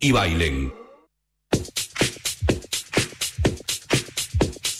y bailen.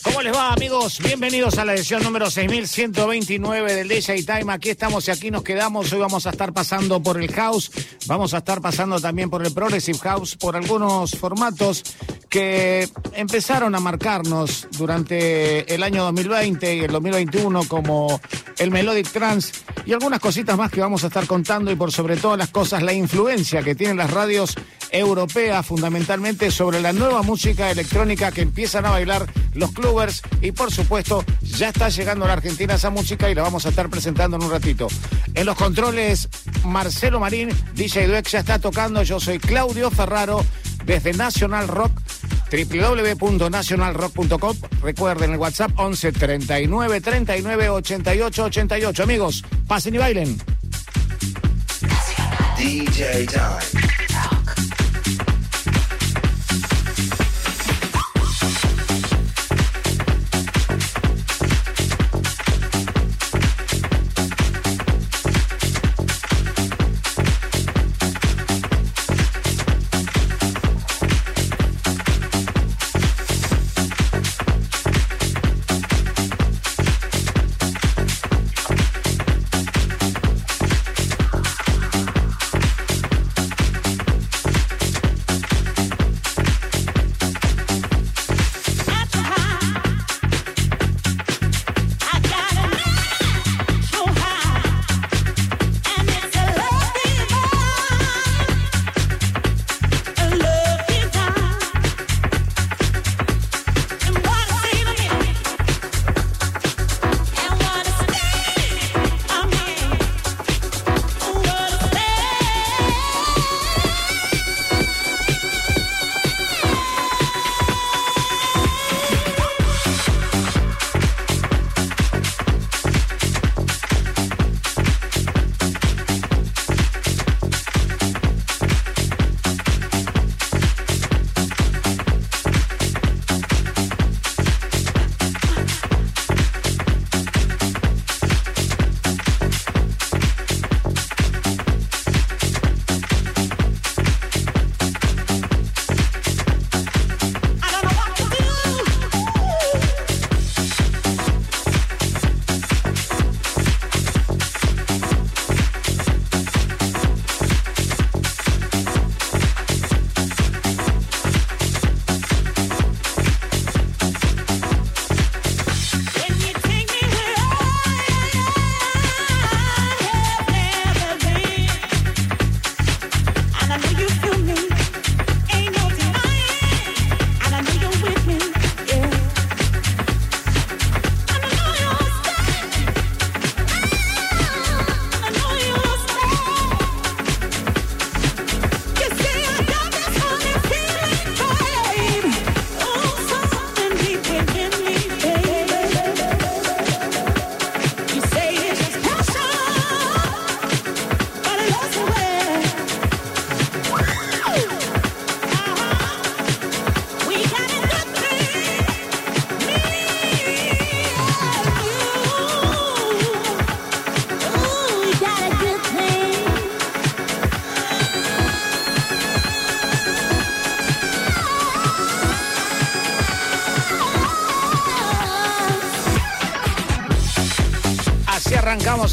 ¿Cómo les va, amigos? Bienvenidos a la edición número 6129 del DJ Time. Aquí estamos y aquí nos quedamos. Hoy vamos a estar pasando por el house, vamos a estar pasando también por el progressive house, por algunos formatos que empezaron a marcarnos durante el año 2020 y el 2021 como el Melodic Trance y algunas cositas más que vamos a estar contando y por sobre todas las cosas la influencia que tienen las radios europeas fundamentalmente sobre la nueva música electrónica que empiezan a bailar los clubbers y por supuesto ya está llegando a la Argentina esa música y la vamos a estar presentando en un ratito. En los controles Marcelo Marín, DJ Dweck ya está tocando, yo soy Claudio Ferraro desde National Rock www.nationalrock.com. Recuerden el WhatsApp 11 39 39 88 88. Amigos, pasen y bailen. DJ Time.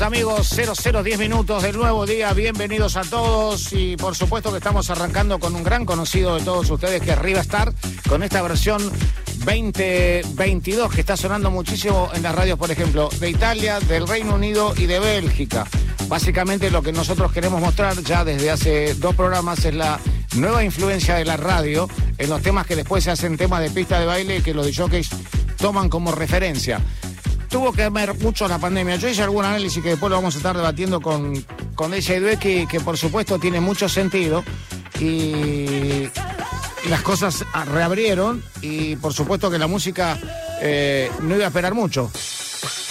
Amigos, 0010 minutos del nuevo día, bienvenidos a todos y por supuesto que estamos arrancando con un gran conocido de todos ustedes que es Riva Star, con esta versión 2022 que está sonando muchísimo en las radios, por ejemplo, de Italia, del Reino Unido y de Bélgica. Básicamente lo que nosotros queremos mostrar ya desde hace dos programas es la nueva influencia de la radio en los temas que después se hacen temas de pista de baile que los DJs toman como referencia. Tuvo que ver mucho la pandemia. Yo hice algún análisis que después lo vamos a estar debatiendo con, con DJ Dueck, que por supuesto tiene mucho sentido. Y las cosas reabrieron y por supuesto que la música eh, no iba a esperar mucho.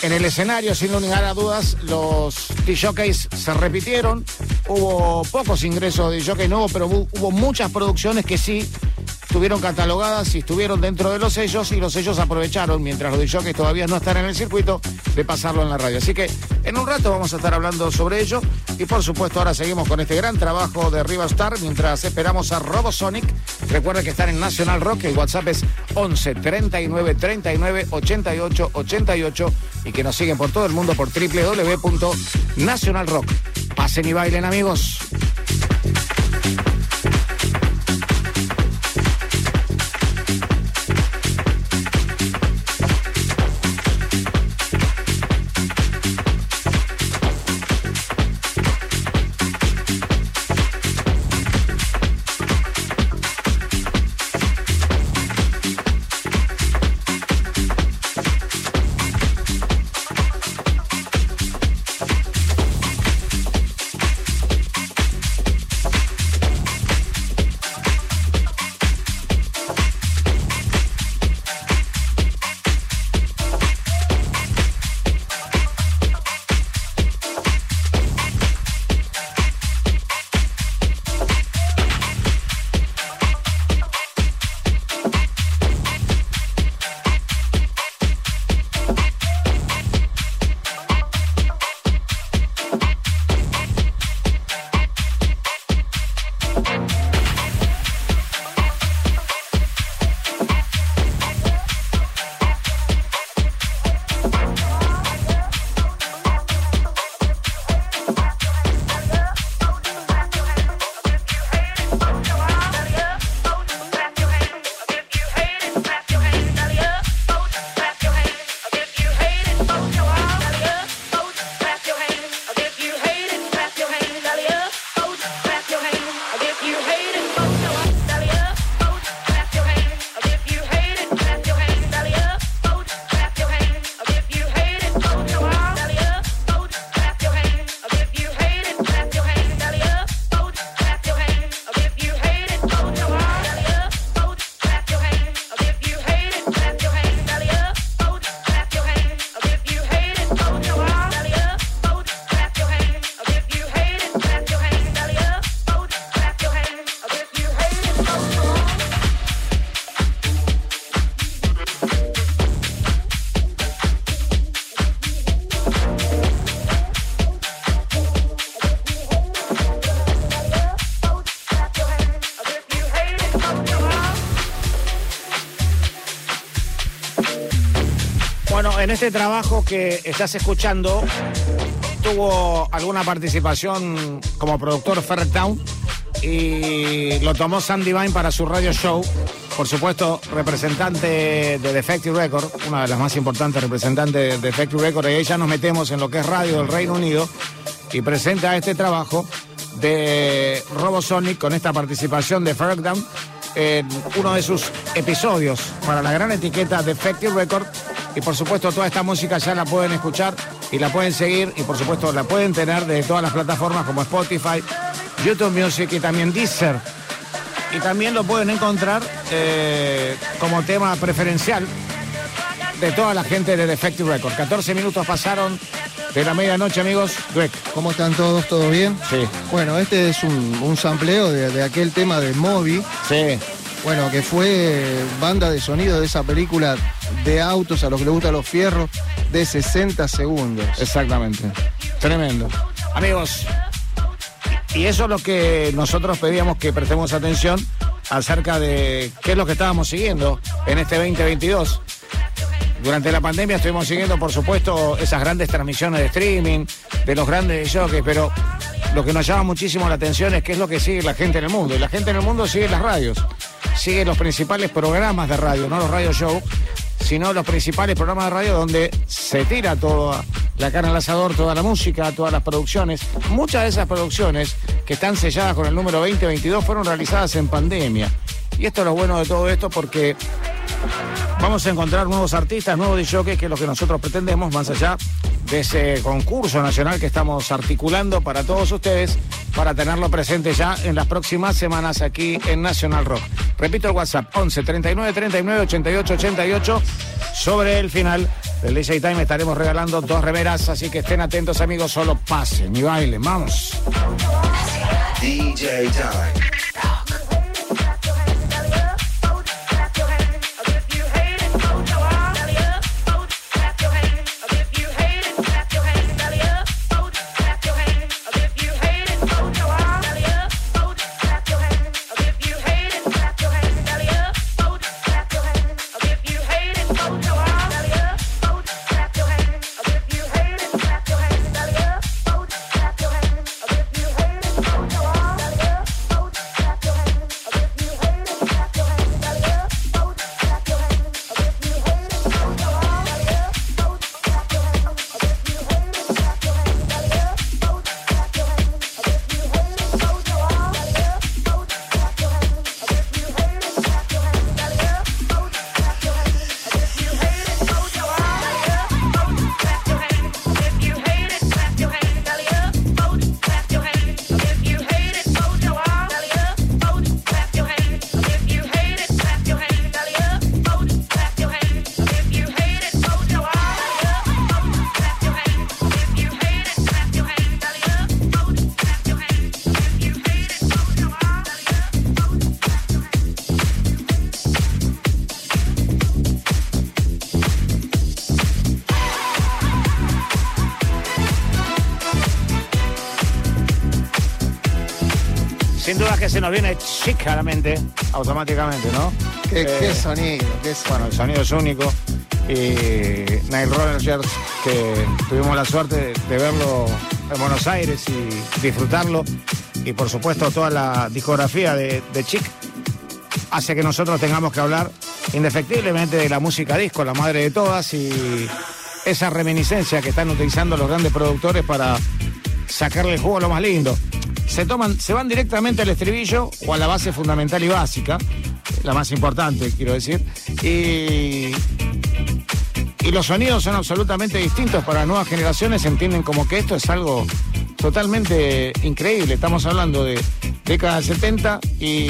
En el escenario, sin lugar a dudas, los DJs se repitieron. Hubo pocos ingresos de DJ nuevos, pero hubo muchas producciones que sí estuvieron catalogadas y estuvieron dentro de los sellos y los sellos aprovecharon, mientras los DJs todavía no están en el circuito, de pasarlo en la radio. Así que en un rato vamos a estar hablando sobre ello y por supuesto ahora seguimos con este gran trabajo de Riva Star mientras esperamos a Robosonic. Recuerda que están en National Rock, el WhatsApp es 11 39 39 88 88 y que nos siguen por todo el mundo por www.nationalrock. Pasen y bailen amigos. En este trabajo que estás escuchando tuvo alguna participación como productor Town y lo tomó Sandy Vine para su radio show. Por supuesto, representante de Defective Record, una de las más importantes representantes de Defective Record, y ahí ya nos metemos en lo que es radio del Reino Unido y presenta este trabajo de Robosonic con esta participación de Down en uno de sus episodios para la gran etiqueta Defective Record y por supuesto toda esta música ya la pueden escuchar y la pueden seguir y por supuesto la pueden tener de todas las plataformas como Spotify, YouTube Music y también Deezer. Y también lo pueden encontrar eh, como tema preferencial de toda la gente de Defective Record. 14 minutos pasaron de la medianoche, amigos. ¿Cómo están todos? ¿Todo bien? Sí. Bueno, este es un, sampleo de, de, aquel tema de Moby. Sí. Bueno, que fue banda de sonido de esa película de autos a los que les gustan los fierros de 60 segundos. Exactamente. Tremendo. Amigos, y eso es lo que nosotros pedíamos que prestemos atención acerca de qué es lo que estábamos siguiendo en este 2022. Durante la pandemia estuvimos siguiendo, por supuesto, esas grandes transmisiones de streaming, de los grandes jockeys, pero lo que nos llama muchísimo la atención es qué es lo que sigue la gente en el mundo. Y la gente en el mundo sigue las radios. sigue los principales programas de radio, no los radio show, sino los principales programas de radio donde se tira toda la carne al asador, toda la música, todas las producciones. Muchas de esas producciones que están selladas con el número 2022 fueron realizadas en pandemia. Y esto es lo bueno de todo esto porque vamos a encontrar nuevos artistas, nuevos DJs, que es lo que nosotros pretendemos, más allá de ese concurso nacional que estamos articulando para todos ustedes, para tenerlo presente ya en las próximas semanas aquí en Nacional Rock. Repito el WhatsApp, 11 39 39 88 88. Sobre el final del DJ Time estaremos regalando dos remeras, así que estén atentos amigos, solo pasen y bailen, vamos. DJ Time. Se nos viene chica a la mente, automáticamente, ¿no? Qué, eh, sonido, qué Bueno, el sonido es único. Y Nile Rogers, que tuvimos la suerte de verlo en Buenos Aires y disfrutarlo. Y por supuesto toda la discografía de, de Chic hace que nosotros tengamos que hablar indefectiblemente de la música disco, la madre de todas, y esa reminiscencia que están utilizando los grandes productores para sacarle el juego a lo más lindo se toman, se van directamente al estribillo o a la base fundamental y básica, la más importante, quiero decir, y, y los sonidos son absolutamente distintos para nuevas generaciones, entienden como que esto es algo totalmente increíble. Estamos hablando de década del 70 y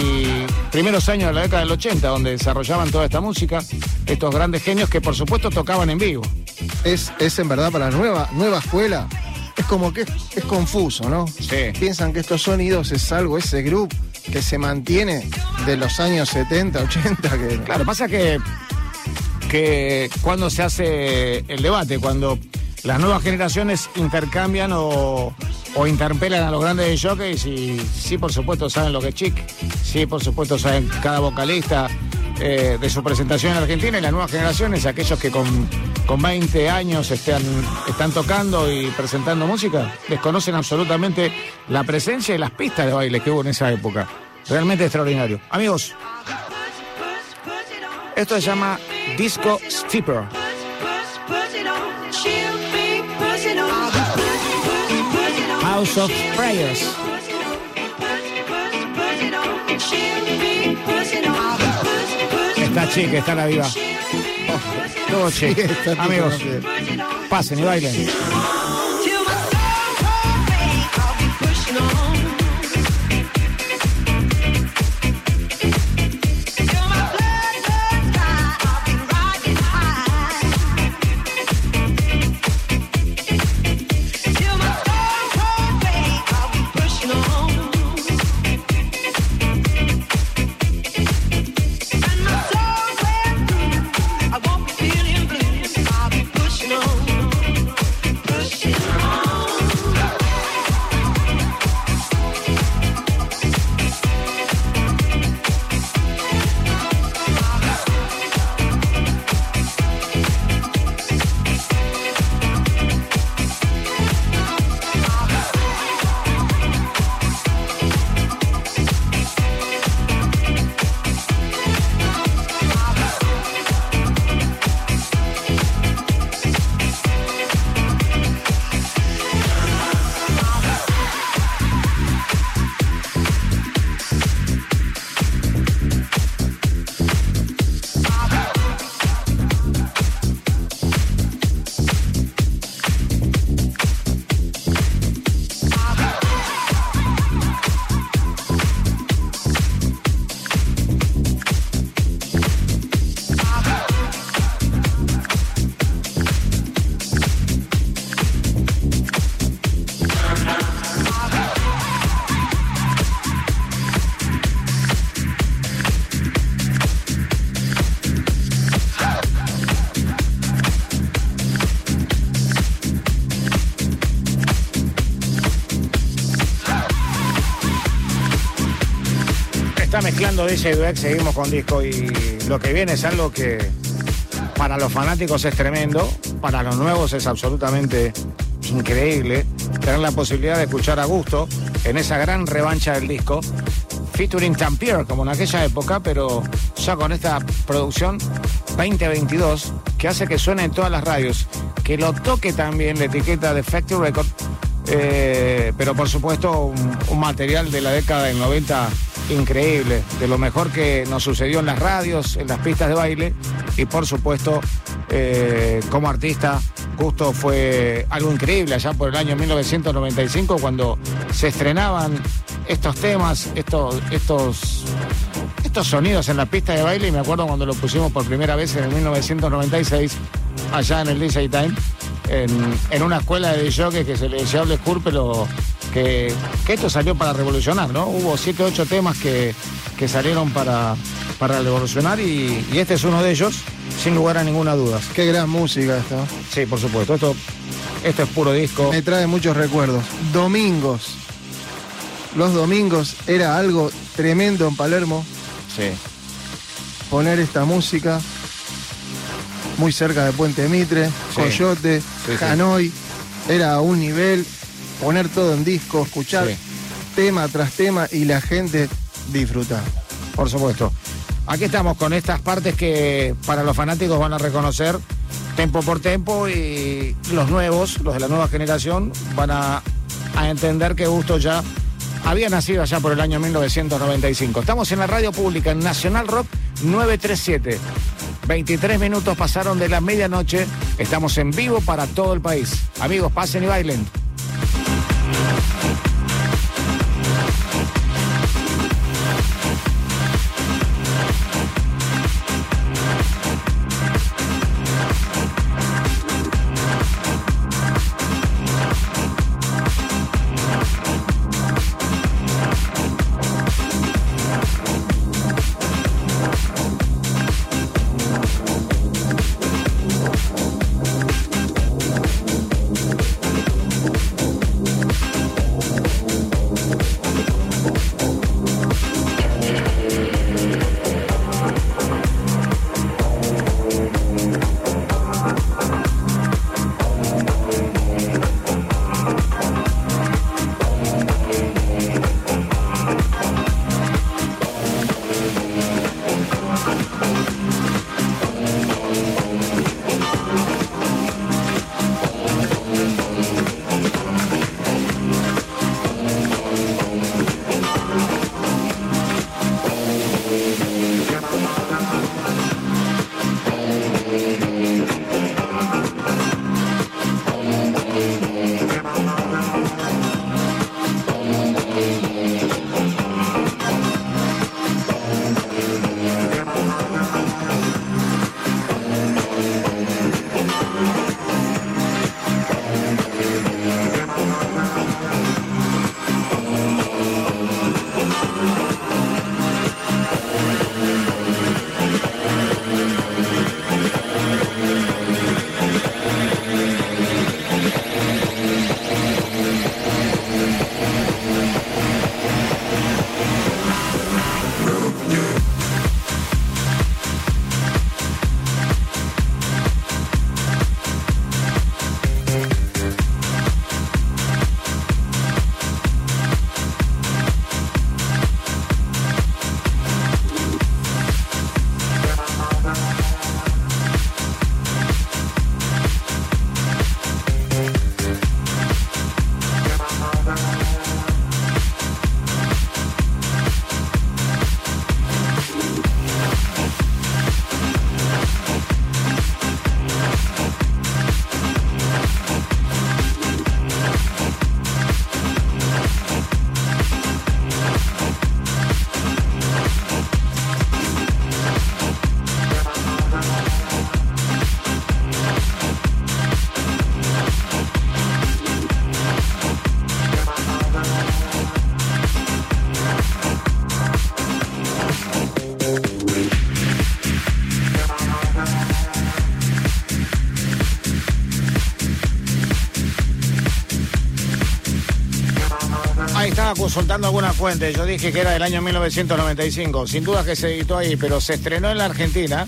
primeros años de la década del 80, donde desarrollaban toda esta música, estos grandes genios que por supuesto tocaban en vivo. Es, es en verdad para la nueva, nueva escuela es como que es, confuso, ¿no? Sí. Piensan que estos sonidos es algo, ese grupo que se mantiene de los años 70, 80. Que... Claro, pasa que, que cuando se hace el debate, cuando las nuevas generaciones intercambian o, o interpelan a los grandes jockeys y sí, por supuesto, saben lo que es chic, sí, por supuesto, saben cada vocalista eh, de su presentación en Argentina y las nuevas generaciones, aquellos que con con 20 años están, están tocando y presentando música, desconocen absolutamente la presencia y las pistas de baile que hubo en esa época. Realmente extraordinario. Amigos, esto se llama Disco Steeper. House of Prayers. Está chica, está la viva. Todo che. Amigos, pasen y bailen. Mezclando DJ Dweck, seguimos con disco y lo que viene es algo que para los fanáticos es tremendo, para los nuevos es absolutamente increíble tener la posibilidad de escuchar a gusto en esa gran revancha del disco, featuring Tampier como en aquella época, pero ya con esta producción 2022 que hace que suene en todas las radios, que lo toque también la etiqueta de Factory Record, eh, pero por supuesto un, un material de la década del 90 increíble, de lo mejor que nos sucedió en las radios, en las pistas de baile y por supuesto eh, como artista Gusto fue algo increíble allá por el año 1995 cuando se estrenaban estos temas, estos, estos, estos sonidos en la pista de baile. Y me acuerdo cuando lo pusimos por primera vez en el 1996 allá en el DJ Time en, en una escuela de DJ que se le decía Old pero que, que, esto salió para revolucionar, ¿no? Hubo siete, ocho temas que, que salieron para, para revolucionar y, y, este es uno de ellos, sin lugar a ninguna duda. Qué gran música esta. Sí, por supuesto. Esto, esto es puro disco. Me trae muchos recuerdos. Domingos. Los domingos era algo tremendo en Palermo. Sí. Poner esta música muy cerca de Puente Mitre, sí. Coyote, sí, Hanoi. Era a un nivel poner todo en disco, escuchar sí. tema tras tema y la gente disfrutar. Por supuesto. Aquí estamos con estas partes que para los fanáticos van a reconocer tempo por tempo y los nuevos, los de la nueva generación, van a, a entender que Gusto ya había nacido allá por el año 1995. Estamos en la radio pública en Nacional Rock 937. 23 minutos pasaron de la medianoche. Estamos en vivo para todo el país. Amigos, pasen y bailen. Estaba consultando alguna fuente. Yo dije que era del año 1995. Sin duda que se editó ahí, pero se estrenó en la Argentina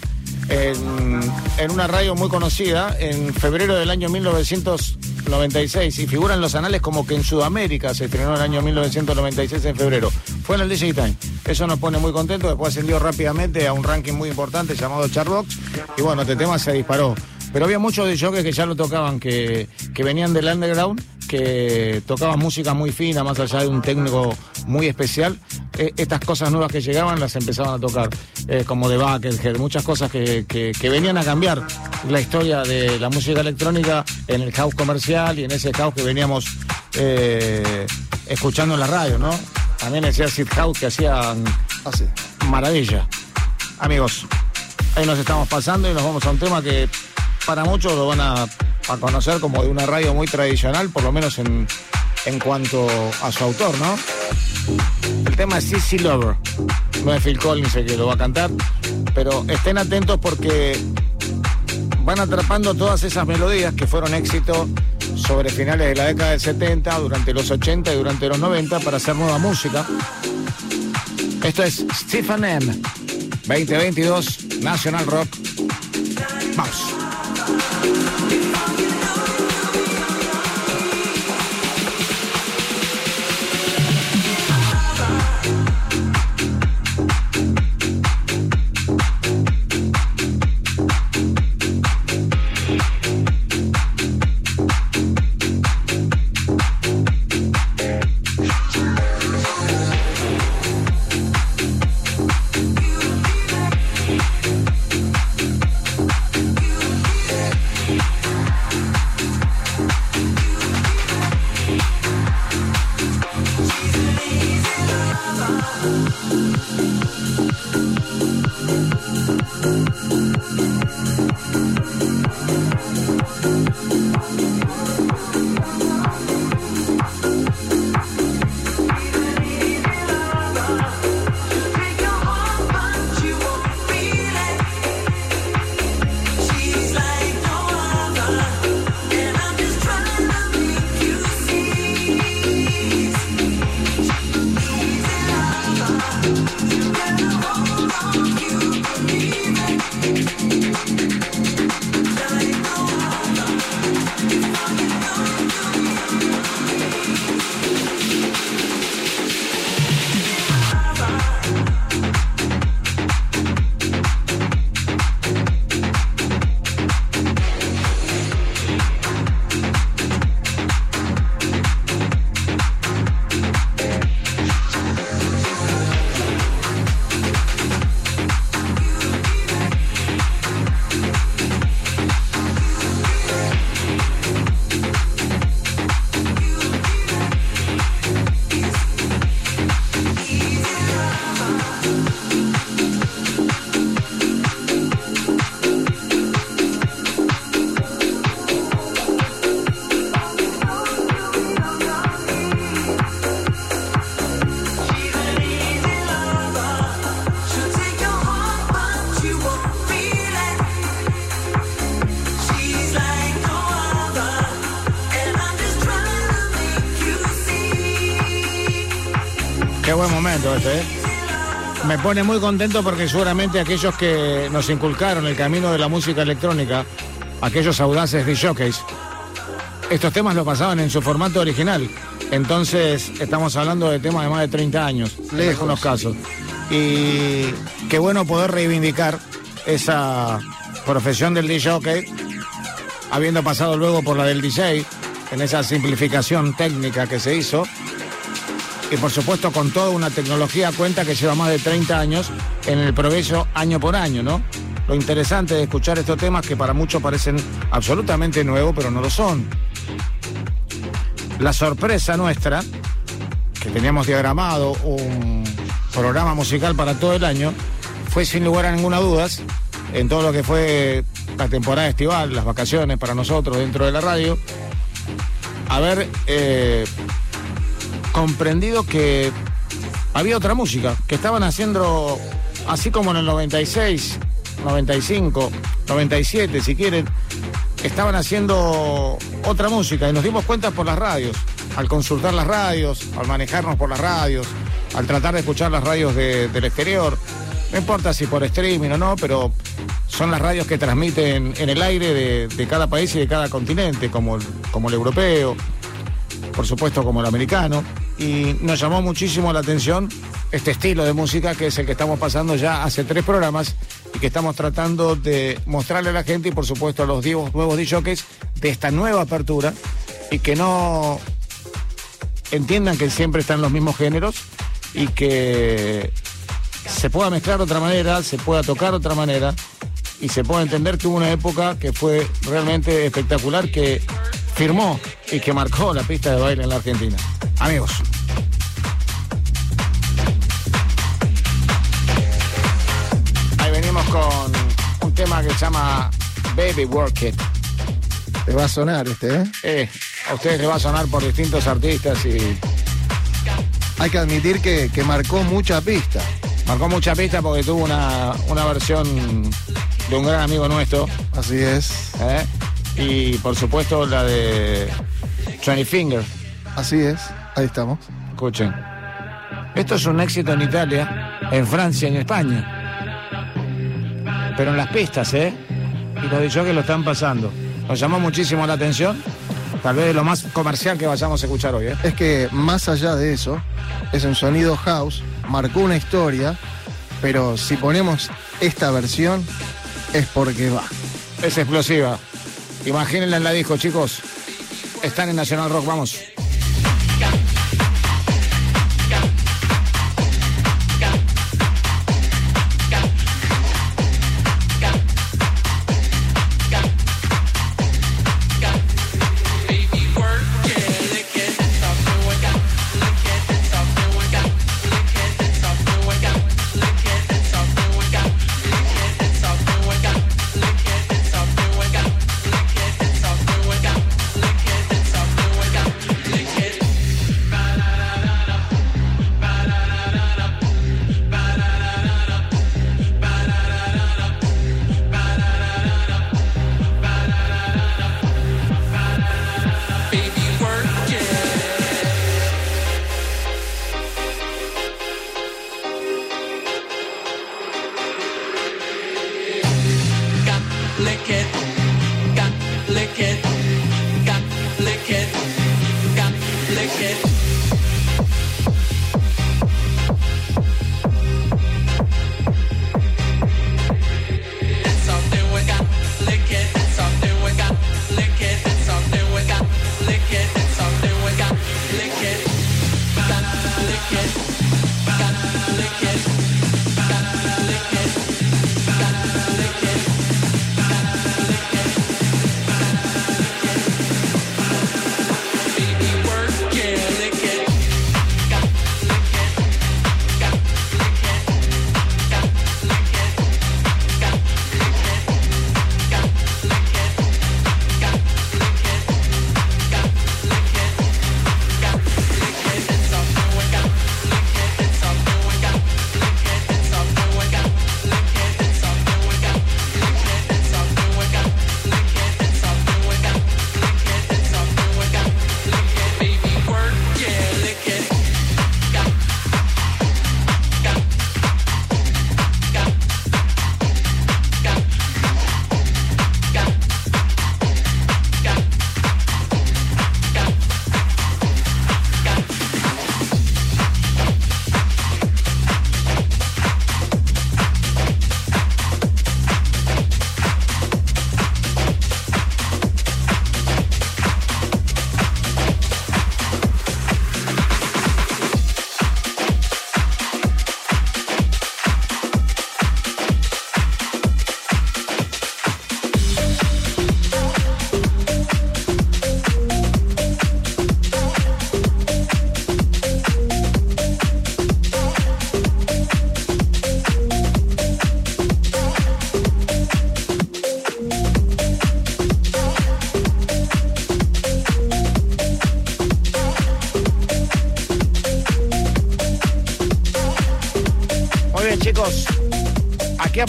en, una radio muy conocida en febrero del año 1996 y figura en los anales como que en Sudamérica se estrenó en el año 1996 en febrero. Fue en el DJ Time. Eso nos pone muy contentos. Después ascendió rápidamente a un ranking muy importante llamado Charbox y bueno, este tema se disparó. Pero había muchos de que ya lo tocaban, que, que venían del underground que tocaban música muy fina, más allá de un técnico muy especial, eh, estas cosas nuevas que llegaban las empezaban a tocar, eh, como de Buckethead, muchas cosas que, venían a cambiar la historia de la música electrónica en el house comercial y en ese house que veníamos eh, escuchando en la radio, ¿no? También decía Sid House que hacían maravilla. Amigos, ahí nos estamos pasando y nos vamos a un tema que para muchos lo van a a conocer como de una radio muy tradicional, por lo menos en, en cuanto a su autor, ¿no? El tema es Sissy Lover. No es Phil Collins el que lo va a cantar, pero estén atentos porque van atrapando todas esas melodías que fueron éxito sobre finales de la década del 70, durante los 80 y durante los 90 para hacer nueva música. Esto es Stephen M. 2022 National Rock. ¿Eh? Me pone muy contento porque seguramente aquellos que nos inculcaron el camino de la música electrónica, aquellos audaces de jockeys, estos temas lo pasaban en su formato original. Entonces estamos hablando de temas de más de 30 años, en algunos casos. Y qué bueno poder reivindicar esa profesión del DJ, habiendo pasado luego por la del DJ, en esa simplificación técnica que se hizo y por supuesto con toda una tecnología cuenta que lleva más de 30 años en el progreso año por año, ¿no? Lo interesante de escuchar estos temas que para muchos parecen absolutamente nuevos, pero no lo son. La sorpresa nuestra, que teníamos diagramado un programa musical para todo el año, fue sin lugar a ninguna duda, en todo lo que fue la temporada estival, las vacaciones para nosotros dentro de la radio, haber eh, comprendido que había otra música, que estaban haciendo, así como en el 96, 95, 97, si quieren, estaban haciendo otra música y nos dimos cuenta por las radios. al consultar las radios, al manejarnos por las radios, al tratar de escuchar las radios del exterior, no importa si por streaming o no, pero son las radios que transmiten en el aire de, cada país y de cada continente, como como el europeo, por supuesto como el americano, y nos llamó muchísimo la atención este estilo de música que es el que estamos pasando ya hace tres programas y que estamos tratando de mostrarle a la gente y por supuesto a los nuevos DJs de esta nueva apertura y que no entiendan que siempre están los mismos géneros y que se pueda mezclar de otra manera, se pueda tocar de otra manera y se pueda entender que hubo una época que fue realmente espectacular, que firmó y que marcó la pista de baile en la Argentina. Amigos. con un tema que se llama Baby Work It. Te va a sonar este, ¿eh? Eh, a ustedes les va a sonar por distintos artistas y. Hay que admitir que, marcó mucha pista. Marcó mucha pista porque tuvo una, versión de un gran amigo nuestro. Así es. ¿Eh? Y por supuesto la de Johnny Finger. Así es, ahí estamos. Escuchen. Esto es un éxito en Italia, en Francia en España pero en las pistas, ¿eh? Y los dicho que lo están pasando. Nos llamó muchísimo la atención. Tal vez lo más comercial que vayamos a escuchar hoy, ¿eh? Es que más allá de eso, es un sonido house, marcó una historia, pero si ponemos esta versión, es porque va. Es explosiva. Imagínenla en la disco, chicos. Están en Nacional Rock, vamos.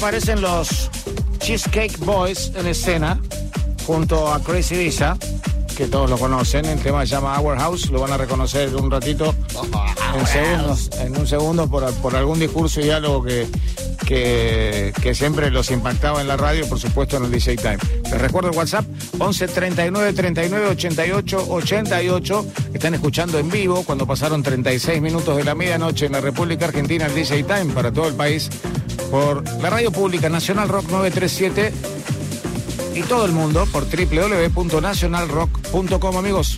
Aparecen los Cheesecake Boys en escena junto a Crazy Visa. que todos lo conocen. El tema se llama Our House, lo van a reconocer un ratito, en segundos, en un segundo, por, por algún discurso y diálogo que, que, siempre los impactaba en la radio, por supuesto en el DJ Time. Les recuerdo el WhatsApp 11 39 39 88 88. Están escuchando en vivo cuando pasaron 36 minutos de la medianoche en la República Argentina el DJ Time para todo el país por la radio pública Nacional Rock 937 y todo el mundo por www.nacionalrock.com amigos.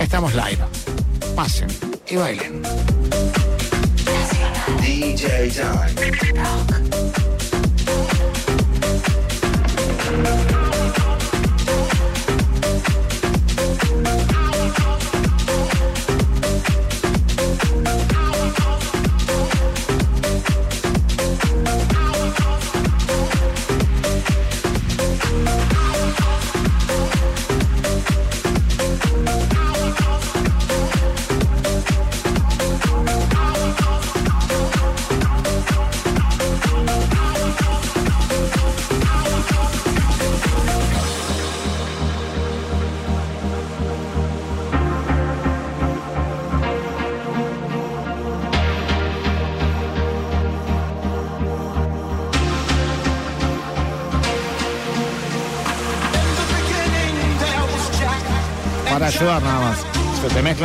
Estamos live. Pasen y bailen. DJ Time.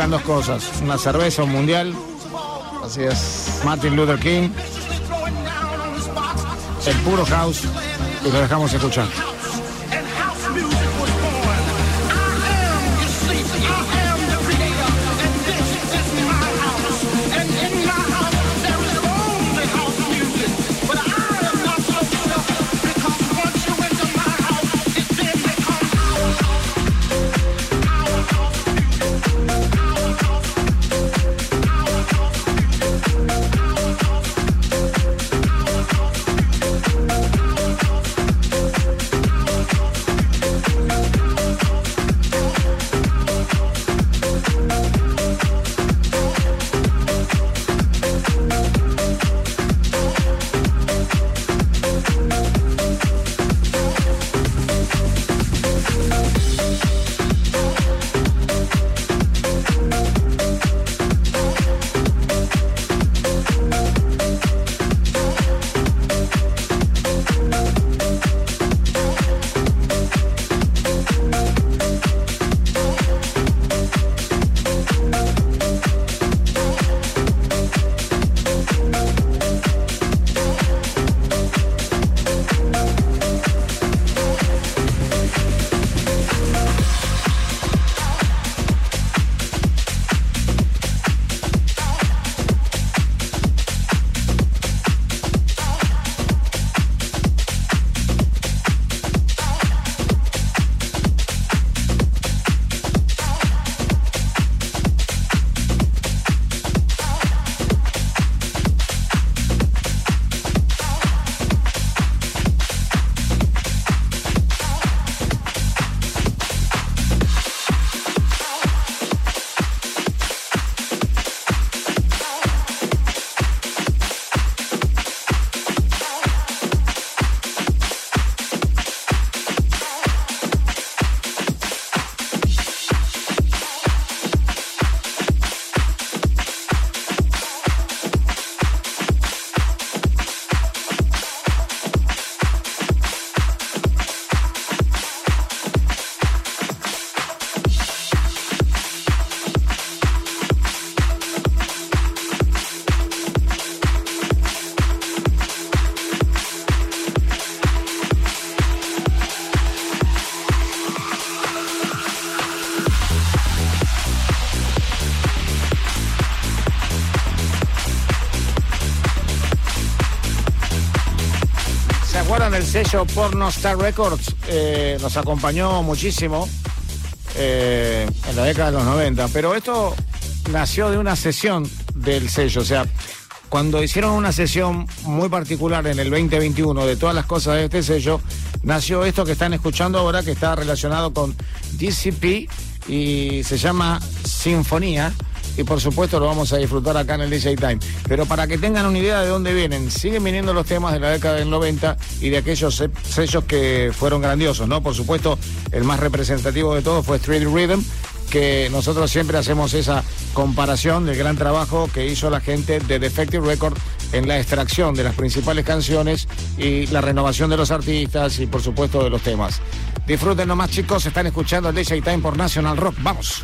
Dos cosas. Una cerveza, un mundial. Así es. Martin Luther King. El puro house. Y lo dejamos escuchar. Sello Porno Star Records eh, nos acompañó muchísimo eh, en la década de los 90, pero esto nació de una sesión del sello, o sea, cuando hicieron una sesión muy particular en el 2021 de todas las cosas de este sello, nació esto que están escuchando ahora, que está relacionado con DCP y se llama Sinfonía. y por supuesto lo vamos a disfrutar acá en el DJ Time. Pero para que tengan una idea de dónde vienen, siguen viniendo los temas de la década del 90 y de aquellos sellos que fueron grandiosos, ¿no? Por supuesto, el más representativo de todos fue Street Rhythm, que nosotros siempre hacemos esa comparación del gran trabajo que hizo la gente de Defective Record en la extracción de las principales canciones y la renovación de los artistas y por supuesto de los temas. Disfruten nomás chicos, están escuchando DJ Time por National Rock. Vamos.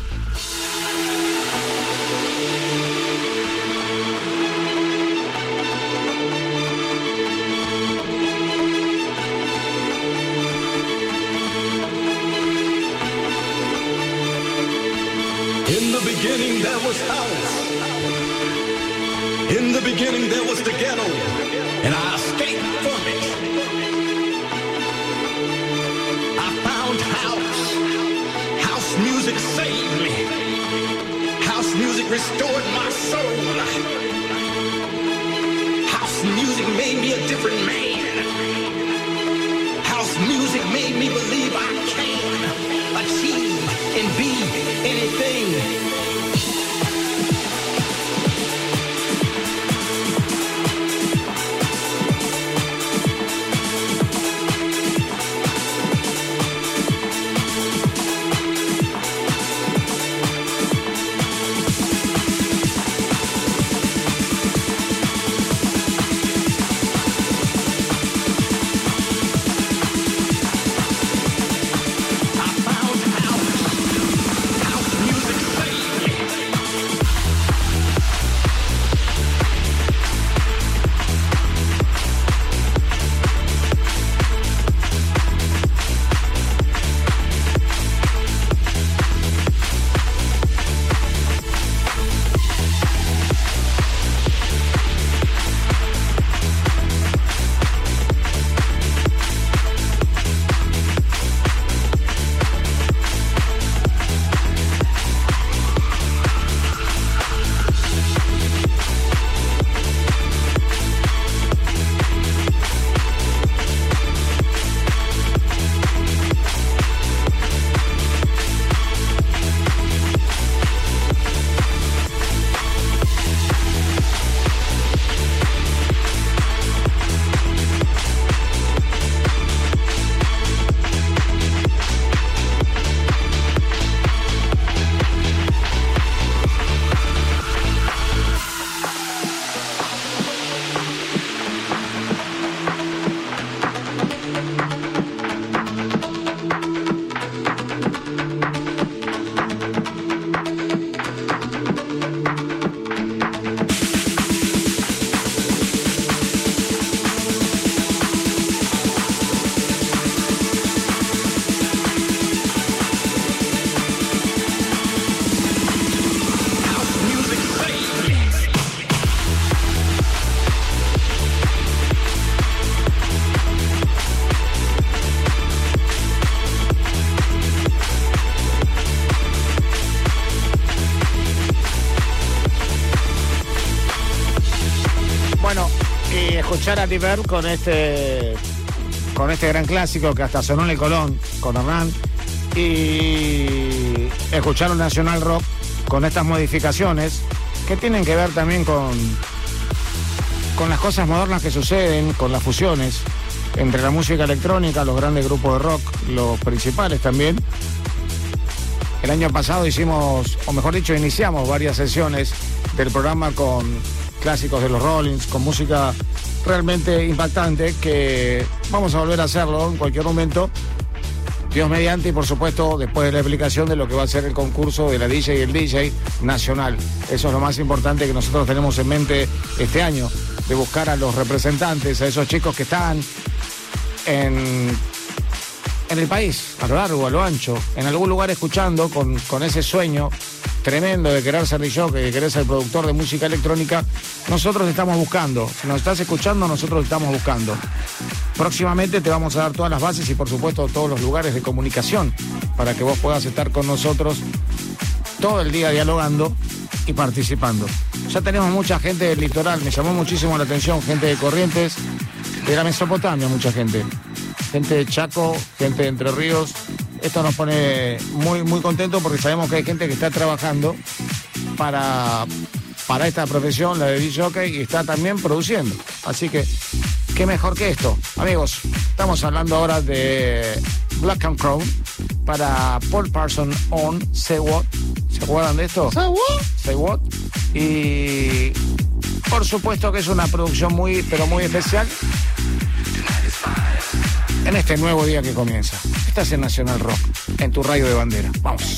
A Tiber con este con este gran clásico que hasta sonó en el Colón con Hernán y escuchar un Nacional Rock con estas modificaciones que tienen que ver también con con las cosas modernas que suceden, con las fusiones entre la música electrónica, los grandes grupos de rock, los principales también. El año pasado hicimos, o mejor dicho, iniciamos varias sesiones del programa con clásicos de los Rollins, con música realmente impactante que vamos a volver a hacerlo en cualquier momento. Dios mediante y por supuesto después de la explicación de lo que va a ser el concurso de la DJ y el DJ nacional. Eso es lo más importante que nosotros tenemos en mente este año, de buscar a los representantes, a esos chicos que están en, en el país, a lo largo, a lo ancho, en algún lugar escuchando con, con ese sueño tremendo de querer ser yo, de querer ser productor de música electrónica, nosotros estamos buscando. Si nos estás escuchando, nosotros estamos buscando. Próximamente te vamos a dar todas las bases y por supuesto todos los lugares de comunicación para que vos puedas estar con nosotros todo el día dialogando y participando. Ya tenemos mucha gente del litoral, me llamó muchísimo la atención, gente de Corrientes, de la Mesopotamia, mucha gente. Gente de Chaco, gente de Entre Ríos, esto nos pone muy, muy contentos porque sabemos que hay gente que está trabajando para, para esta profesión, la de DJ, y está también produciendo. Así que, qué mejor que esto. Amigos, estamos hablando ahora de Black and Crown para Paul Parson on Say What. ¿Se acuerdan de esto? Say What? Say What. Y por supuesto que es una producción muy, pero muy especial en este nuevo día que comienza. Estás en Nacional Rock, en tu radio de bandera. Vamos.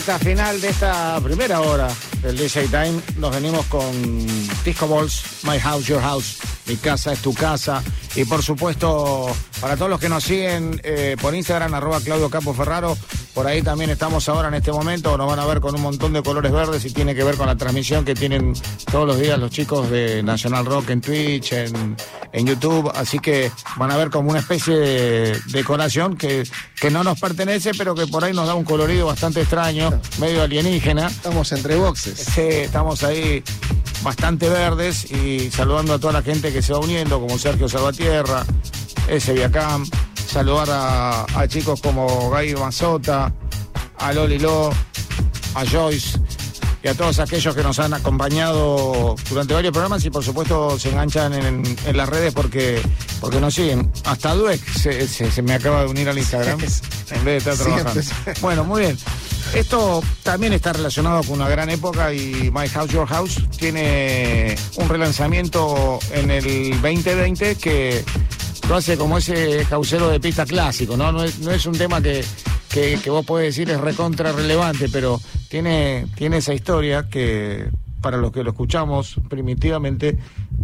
Recta final de esta primera hora del DJ Time. Nos venimos con Disco Balls, My House, Your House. Mi casa es tu casa. Y por supuesto, para todos los que nos siguen eh, por Instagram, arroba Claudio Capo Ferraro, por ahí también estamos ahora en este momento, nos van a ver con un montón de colores verdes y tiene que ver con la transmisión que tienen todos los días los chicos de National Rock en Twitch, en, YouTube, así que van a ver como una especie de decoración que, que no nos pertenece, pero que por ahí nos da un colorido bastante extraño, medio alienígena. Estamos entre boxes. Sí, estamos ahí bastante verdes y saludando a toda la gente que se va uniendo, como Sergio Salvatierra, ese Viacam, saludar a, chicos como Gay Mazota, a Loli Lo, a Joyce y a todos aquellos que nos han acompañado durante varios programas y por supuesto se enganchan en, las redes porque, porque nos siguen. Hasta Dueck se, me acaba de unir al Instagram en vez de estar trabajando. Bueno, muy bien. Esto también está relacionado con una gran época y My House Your House tiene un relanzamiento en el 2020 que lo hace como ese causero de pista clásico, ¿no? No es, un tema que, vos podés decir es recontra relevante, pero tiene, tiene esa historia que para los que lo escuchamos primitivamente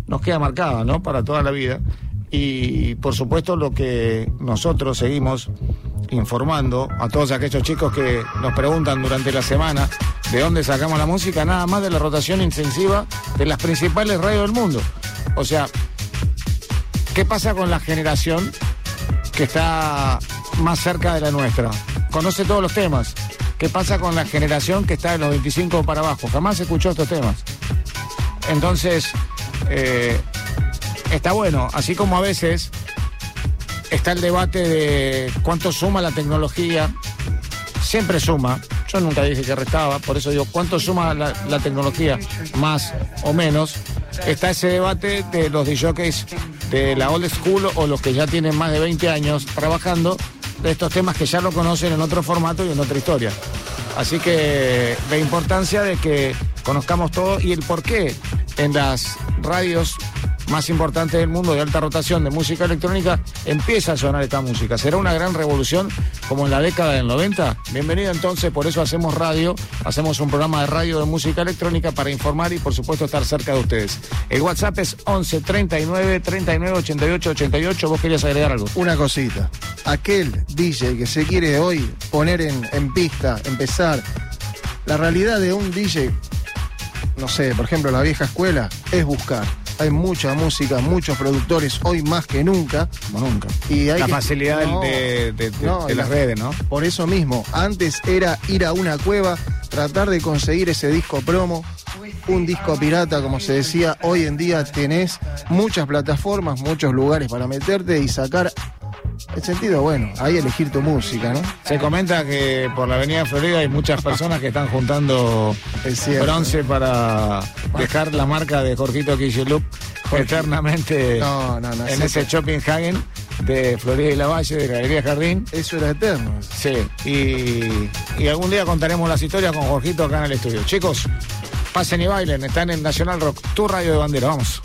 nos queda marcada, ¿no? Para toda la vida. Y por supuesto lo que nosotros seguimos informando a todos aquellos chicos que nos preguntan durante la semana de dónde sacamos la música, nada más de la rotación intensiva de las principales radios del mundo. O sea, ¿qué pasa con la generación que está más cerca de la nuestra? Conoce todos los temas. ¿Qué pasa con la generación que está de los 25 para abajo? Jamás escuchó estos temas. Entonces, eh, está bueno, así como a veces está el debate de cuánto suma la tecnología. Siempre suma. Yo nunca dije que restaba, por eso digo, ¿cuánto suma la, tecnología? Más o menos. Está ese debate de los DJs de la old school o los que ya tienen más de 20 años trabajando de estos temas que ya lo conocen en otro formato y en otra historia. Así que la importancia de que conozcamos todo y el por qué en las radios más importante del mundo de alta rotación de música electrónica, empieza a sonar esta música. ¿Será una gran revolución como en la década del 90? Bienvenido entonces, por eso hacemos radio, hacemos un programa de radio de música electrónica para informar y por supuesto estar cerca de ustedes. El WhatsApp es 11 39 39 88 88. ¿Vos querías agregar algo? Una cosita. Aquel DJ que se quiere hoy poner en, en pista, empezar, la realidad de un DJ, no sé, por ejemplo, la vieja escuela, es buscar hay mucha música, muchos productores, hoy más que nunca. Como nunca. Y hay la facilidad de, las redes, ¿no? Por eso mismo, antes era ir a una cueva, tratar de conseguir ese disco promo, un disco pirata, como se decía, hoy en día tenés muchas plataformas, muchos lugares para meterte y sacar el sentido, bueno, ahí elegir tu música, ¿no? Se comenta que por la Avenida Florida hay muchas personas que están juntando bronce para dejar la marca de Jorgito Kishilup eternamente en ese shopping Hagen de Florida y la Valle, de Galería Jardín. Eso era eterno. Sí, y, y algún día contaremos las historias con Jorgito acá en el estudio. Chicos, pasen y bailen, están en Nacional Rock, tu radio de bandera, vamos.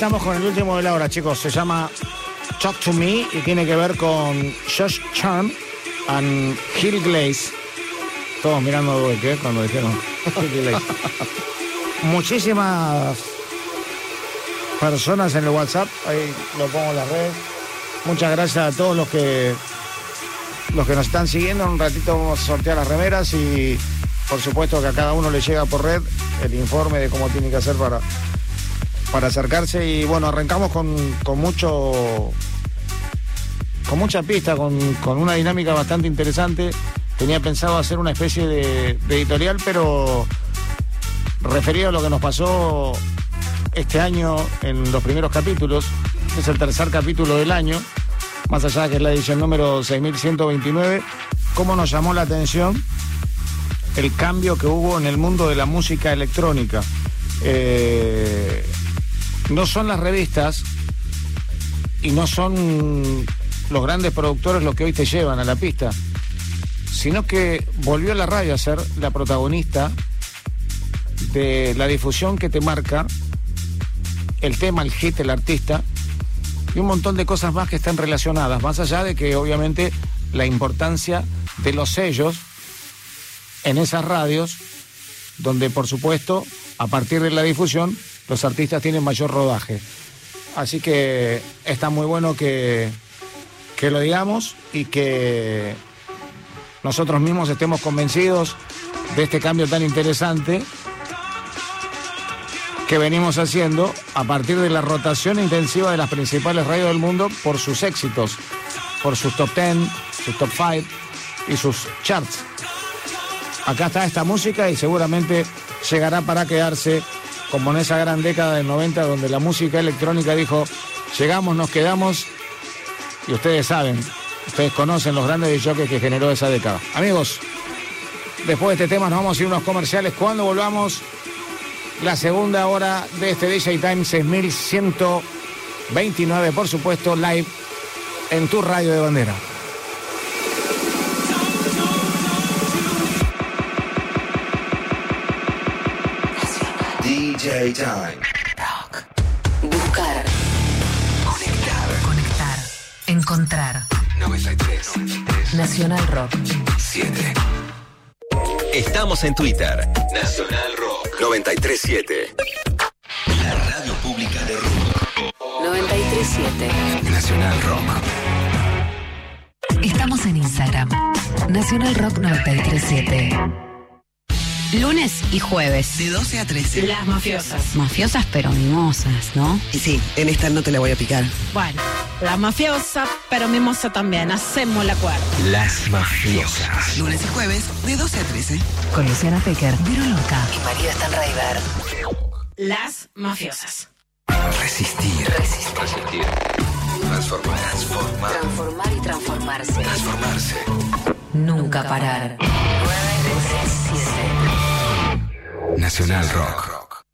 Estamos con el último de la hora, chicos. Se llama Talk to Me y tiene que ver con Josh Charm and Hill Glaze. Todos mirando a ¿eh? cuando dijeron Hill Glaze. Muchísimas personas en el WhatsApp. Ahí lo pongo en las redes. Muchas gracias a todos los que los que nos están siguiendo. En un ratito vamos a sortear las remeras y por supuesto que a cada uno le llega por red el informe de cómo tiene que hacer para, para acercarse. Y bueno, arrancamos con, mucho. con mucha pista, con, una dinámica bastante interesante. Tenía pensado hacer una especie de, de editorial, pero referido a lo que nos pasó este año en los primeros capítulos. Es el tercer capítulo del año, más allá de que es la edición número 6129. ¿Cómo nos llamó la atención el cambio que hubo en el mundo de la música electrónica? Eh, no son las revistas y no son los grandes productores los que hoy te llevan a la pista, sino que volvió la radio a ser la protagonista de la difusión que te marca el tema, el hit, el artista y un montón de cosas más que están relacionadas, más allá de que obviamente la importancia de los sellos en esas radios, donde por supuesto, a partir de la difusión, los artistas tienen mayor rodaje. Así que está muy bueno que, que lo digamos y que nosotros mismos estemos convencidos de este cambio tan interesante que venimos haciendo a partir de la rotación intensiva de las principales radios del mundo por sus éxitos, por sus top 10, sus top 5 y sus charts. Acá está esta música y seguramente llegará para quedarse como en esa gran década del 90 donde la música electrónica dijo, llegamos, nos quedamos y ustedes saben, ustedes conocen los grandes choques que generó esa década. Amigos, después de este tema nos vamos a ir unos comerciales. Cuando volvamos, la segunda hora de este DJ Time 6129, por supuesto, live en tu radio de bandera. DJ Time. Rock. Buscar. Conectar. Conectar. Encontrar. 93. Nacional Rock. 7. Estamos en Twitter. Nacional Rock 937. La radio pública de rock. 937. Nacional Rock. Estamos en Instagram. Nacional Rock 937. Lunes y jueves. De 12 a 13. Las mafiosas. Mafiosas pero mimosas, ¿no? Y sí, en esta no te la voy a picar. Bueno, la mafiosa pero mimosa también. Hacemos la acuerdo. Las mafiosas. Lunes y jueves, de 12 a 13. Con Luciana Pecker, Vero Loca y María Stanraiver. Las mafiosas. Resistir. Resistir. Resistir. Transformar. Transformar. Transformar y transformarse. Transformarse. Nunca parar. 937. Nacional Rock.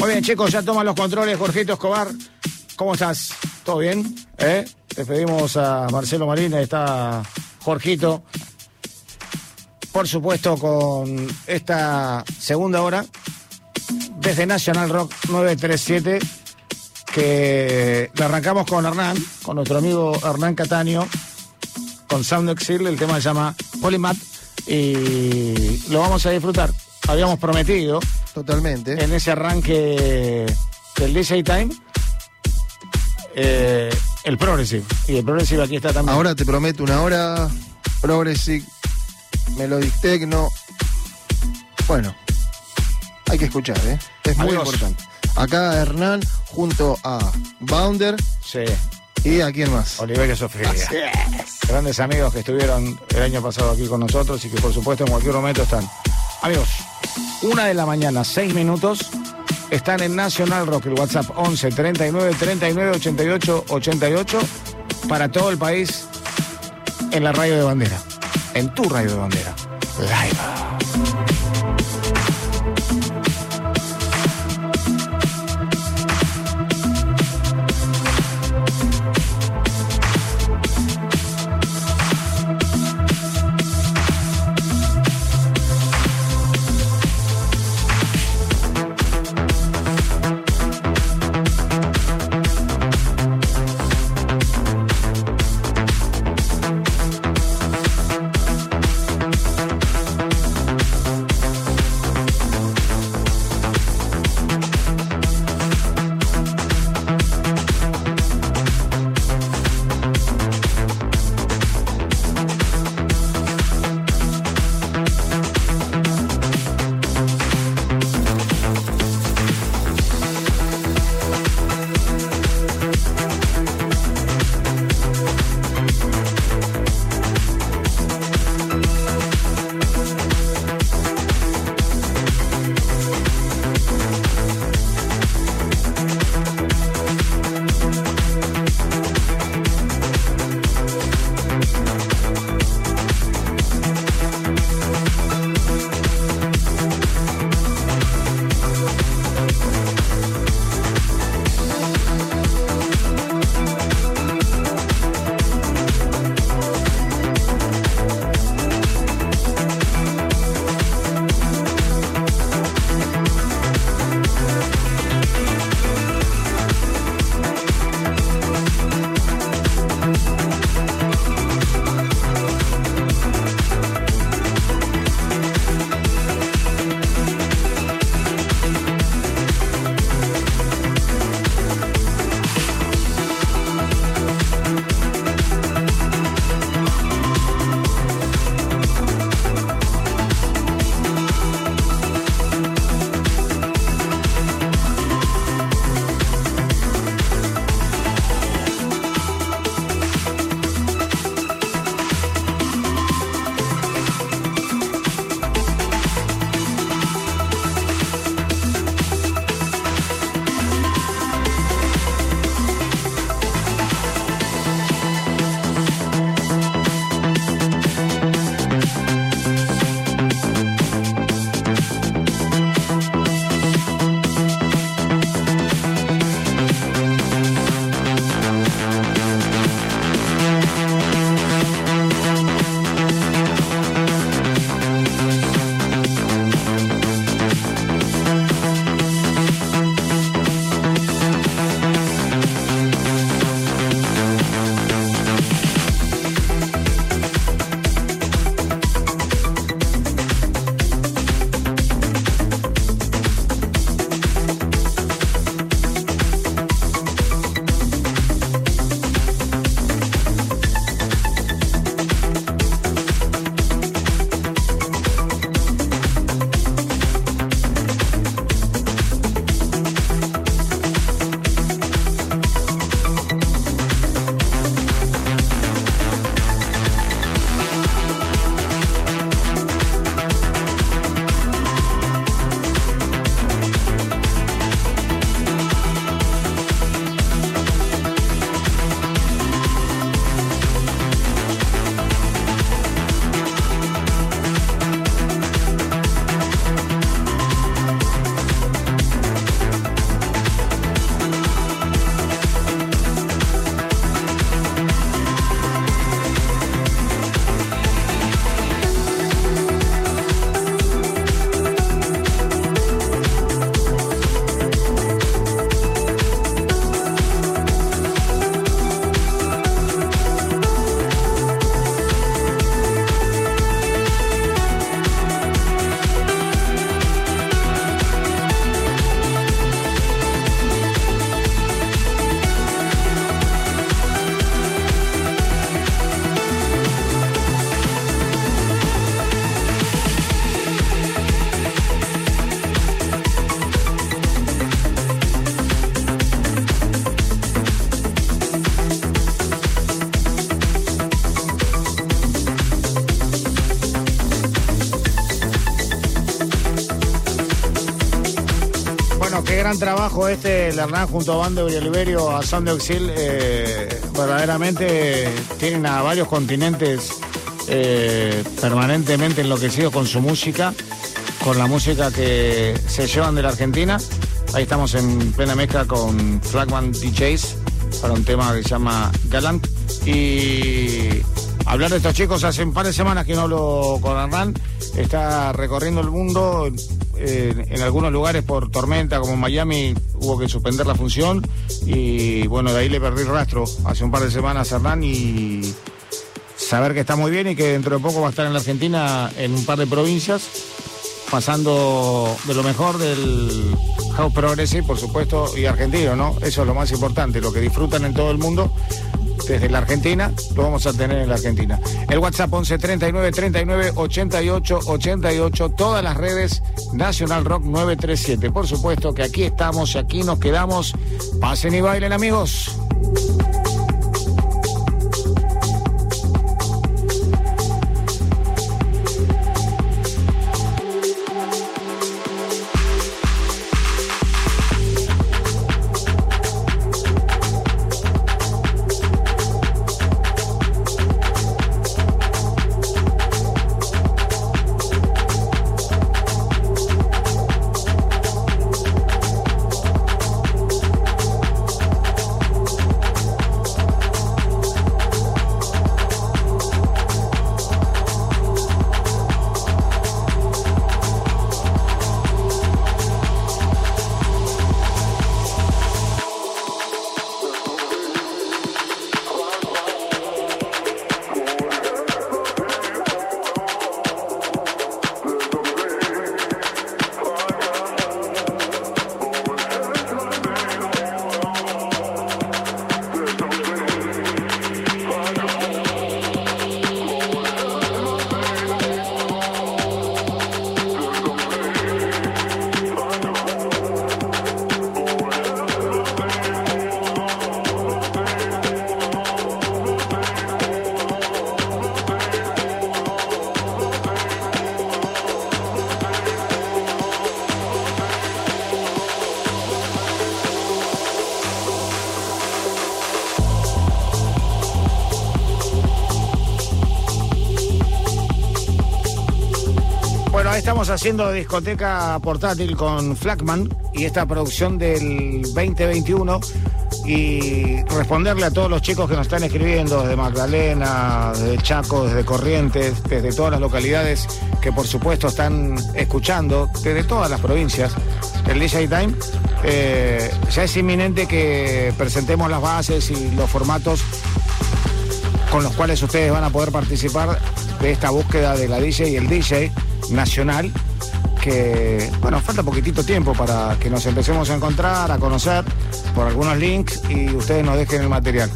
Muy bien, chicos, ya toman los controles, Jorgito Escobar. ¿Cómo estás? ¿Todo bien? ¿Eh? Despedimos a Marcelo Marina, está Jorgito. Por supuesto, con esta segunda hora, desde National Rock 937, que le arrancamos con Hernán, con nuestro amigo Hernán Cataño, con Sound Exil, el tema se llama Polymath, y lo vamos a disfrutar. Habíamos prometido Totalmente. en ese arranque del DJ Time eh, el Progressive. Y el Progressive aquí está también. Ahora te prometo una hora progressive, melodic techno. Bueno, hay que escuchar, ¿eh? Es muy importante. Acá Hernán junto a Bounder Sí, y a quién más. Oliverio Sofía. Grandes amigos que estuvieron el año pasado aquí con nosotros y que por supuesto en cualquier momento están. Amigos, una de la mañana, seis minutos. Están en Nacional Rock, el WhatsApp 11 39 39 88 88 para todo el país en la radio de bandera. En tu radio de bandera. Live. Trabajo este, el Hernán junto a Bando y Oliverio, a Sound de Auxil. eh, verdaderamente tienen a varios continentes eh, permanentemente enloquecidos con su música, con la música que se llevan de la Argentina. Ahí estamos en plena mezcla con Flagman DJs para un tema que se llama Galant. Y hablar de estos chicos hace un par de semanas que no hablo con Hernán. Está recorriendo el mundo. Eh, en algunos lugares por tormenta, como Miami, hubo que suspender la función. Y bueno, de ahí le perdí el rastro hace un par de semanas a Hernán y saber que está muy bien y que dentro de poco va a estar en la Argentina en un par de provincias, pasando de lo mejor del house progressive, por supuesto, y argentino, ¿no? Eso es lo más importante, lo que disfrutan en todo el mundo. Desde la Argentina, lo vamos a tener en la Argentina. El WhatsApp 11 39 39 88 88, todas las redes Nacional Rock 937. Por supuesto que aquí estamos y aquí nos quedamos. Pasen y bailen, amigos. Haciendo discoteca portátil con Flagman y esta producción del 2021 y responderle a todos los chicos que nos están escribiendo desde Magdalena, desde Chaco, desde Corrientes, desde todas las localidades que por supuesto están escuchando, desde todas las provincias, el DJ Time. eh, ya es inminente que presentemos las bases y los formatos con los cuales ustedes van a poder participar de esta búsqueda de la DJ y el DJ nacional, que, bueno, falta poquitito tiempo para que nos empecemos a encontrar, a conocer por algunos links y ustedes nos dejen el material.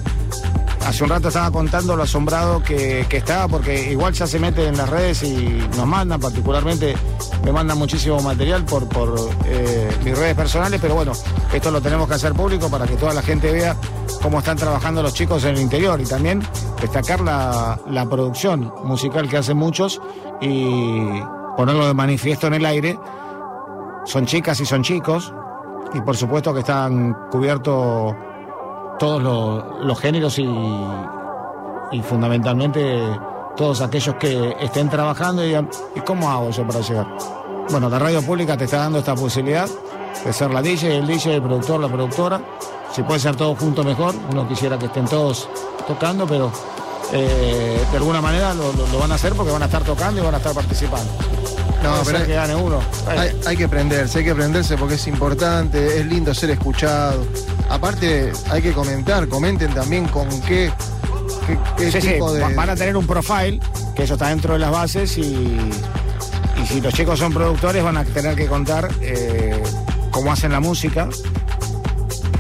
Hace un rato estaba contando lo asombrado que, que estaba, porque igual ya se meten en las redes y nos mandan, particularmente me mandan muchísimo material por, por eh, mis redes personales, pero bueno, esto lo tenemos que hacer público para que toda la gente vea cómo están trabajando los chicos en el interior y también destacar la, la producción musical que hacen muchos y ponerlo de manifiesto en el aire. Son chicas y son chicos y por supuesto que están cubiertos todos los, géneros y, fundamentalmente todos aquellos que estén trabajando y digan, ¿y cómo hago yo para llegar? Bueno, la radio pública te está dando esta posibilidad de ser la DJ, el DJ, el productor, la productora. Si puede ser todo junto mejor, uno quisiera que estén todos tocando, pero eh, de alguna manera lo van a hacer porque van a estar tocando y van a estar participando. No, pero ser que gane uno. Hay, hay que prenderse, hay que prenderse porque es importante, es lindo ser escuchado. Aparte, hay que comentar, comenten también con qué, qué, qué Sí, sí, tipo de. va- van a tener un profile, que eso está dentro de las bases, y, y si los chicos son productores van a tener que contar eh, cómo hacen la música,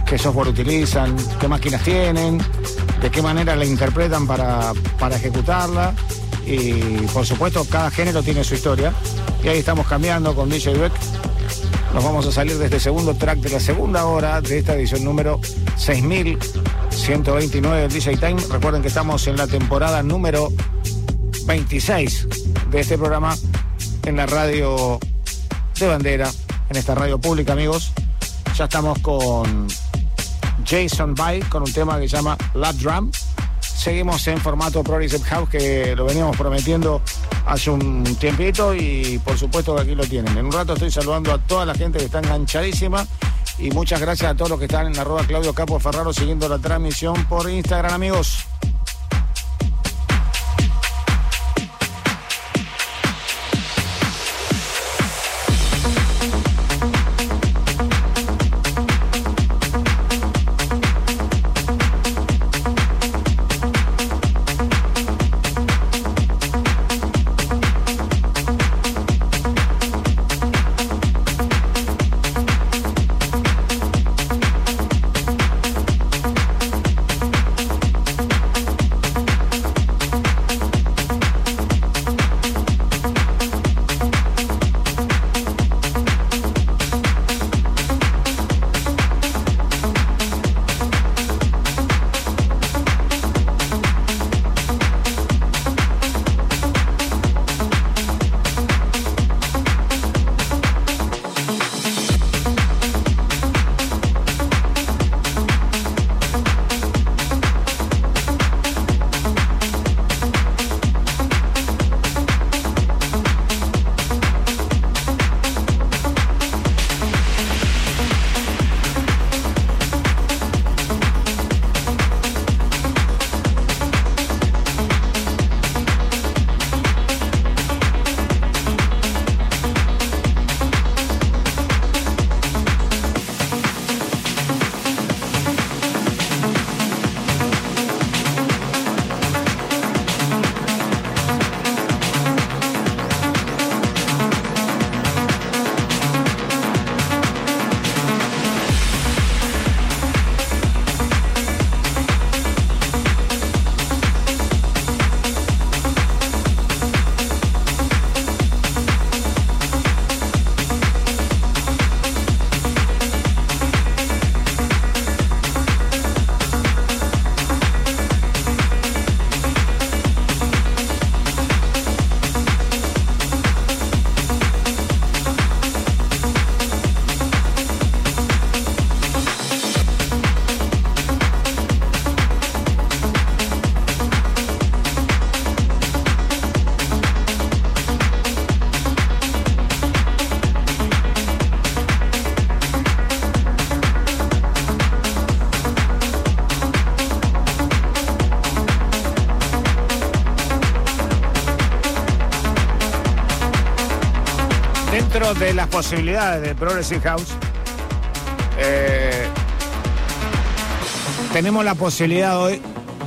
qué software utilizan, qué máquinas tienen, de qué manera la interpretan para, para ejecutarla. Y por supuesto, cada género tiene su historia. Y ahí estamos cambiando con DJ Beck. Nos vamos a salir de este segundo track de la segunda hora de esta edición número 6129 del DJ Time. Recuerden que estamos en la temporada número 26 de este programa en la radio de bandera, en esta radio pública, amigos. Ya estamos con Jason Bay con un tema que se llama Lap Drum. Seguimos en formato Progressive House que lo veníamos prometiendo hace un tiempito y por supuesto que aquí lo tienen. En un rato estoy saludando a toda la gente que está enganchadísima y muchas gracias a todos los que están en arroba Claudio Capo Ferraro siguiendo la transmisión por Instagram amigos. De las posibilidades de Progressive House, eh, tenemos la posibilidad hoy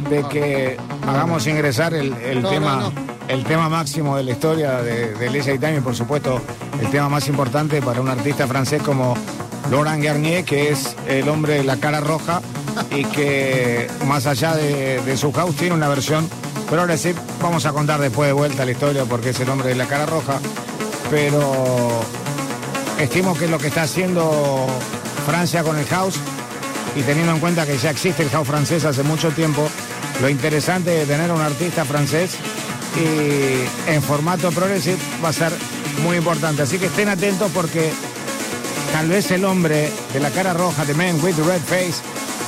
de que hagamos ingresar el, tema el tema máximo de la historia de, de Lisa y por supuesto el tema más importante para un artista francés como Laurent Garnier, que es el hombre de la cara roja y que más allá de, de su house tiene una versión progressive. Vamos a contar después de vuelta la historia porque es el hombre de la cara roja pero estimo que lo que está haciendo Francia con el house y teniendo en cuenta que ya existe el house francés hace mucho tiempo, lo interesante de tener a un artista francés y en formato progressive va a ser muy importante. Así que estén atentos porque tal vez el hombre de la cara roja, de Man with the Red Face,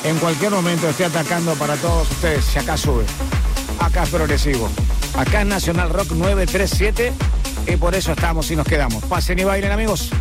en cualquier momento esté atacando para todos ustedes. Si acá sube, acá es progresivo, acá es Nacional Rock 937 y por eso estamos y nos quedamos. Pasen y bailen amigos.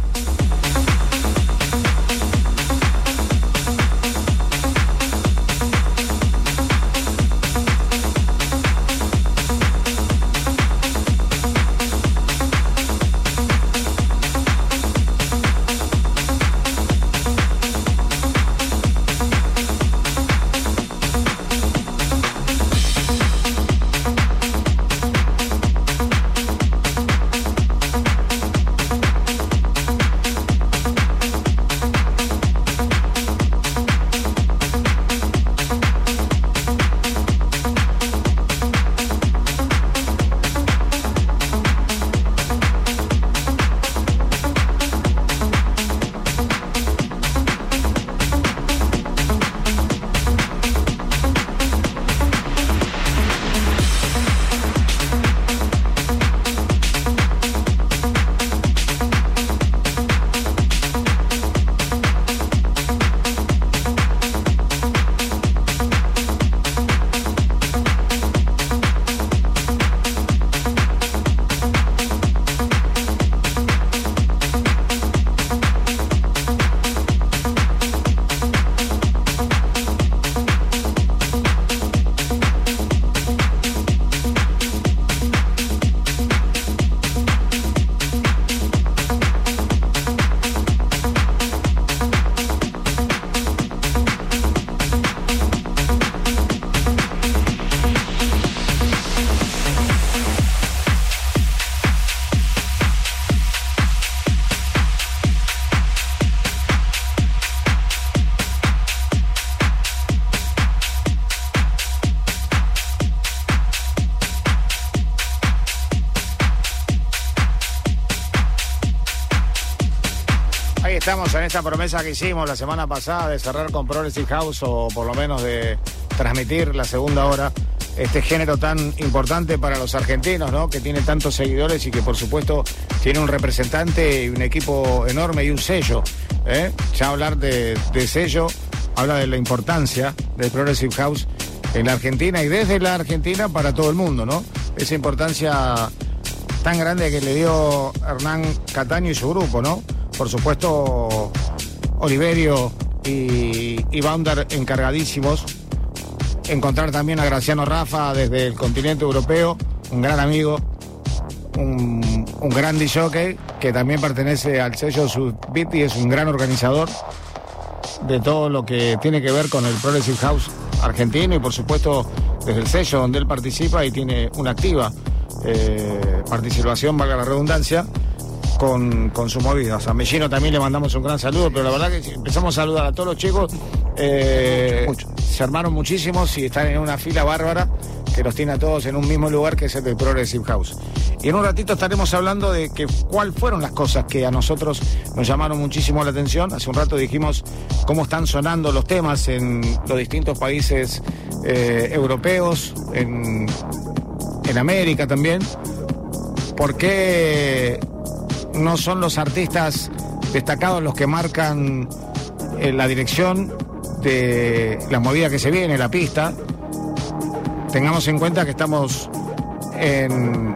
Esta promesa que hicimos la semana pasada de cerrar con Progressive House o por lo menos de transmitir la segunda hora este género tan importante para los argentinos, ¿no? Que tiene tantos seguidores y que por supuesto tiene un representante y un equipo enorme y un sello. ¿eh? Ya hablar de, de sello habla de la importancia del Progressive House en la Argentina y desde la Argentina para todo el mundo, ¿no? Esa importancia tan grande que le dio Hernán Cataño y su grupo, ¿no? Por supuesto, Oliverio y, y Baundar encargadísimos. Encontrar también a Graciano Rafa desde el continente europeo, un gran amigo, un, un gran que también pertenece al sello Subbeat y es un gran organizador de todo lo que tiene que ver con el Progressive House argentino y por supuesto desde el sello donde él participa y tiene una activa eh, participación, valga la redundancia, con, con su movida. A Mellino también le mandamos un gran saludo, pero la verdad que empezamos a saludar a todos los chicos. eh, se armaron muchísimos y están en una fila bárbara que los tiene a todos en un mismo lugar que es el del Progressive House. Y en un ratito estaremos hablando de que cuáles fueron las cosas que a nosotros nos llamaron muchísimo la atención. Hace un rato dijimos cómo están sonando los temas en los distintos países eh, europeos, en, en América también. ¿Por qué no son los artistas destacados los que marcan eh, la dirección de la movida que se viene, la pista? Tengamos en cuenta que estamos en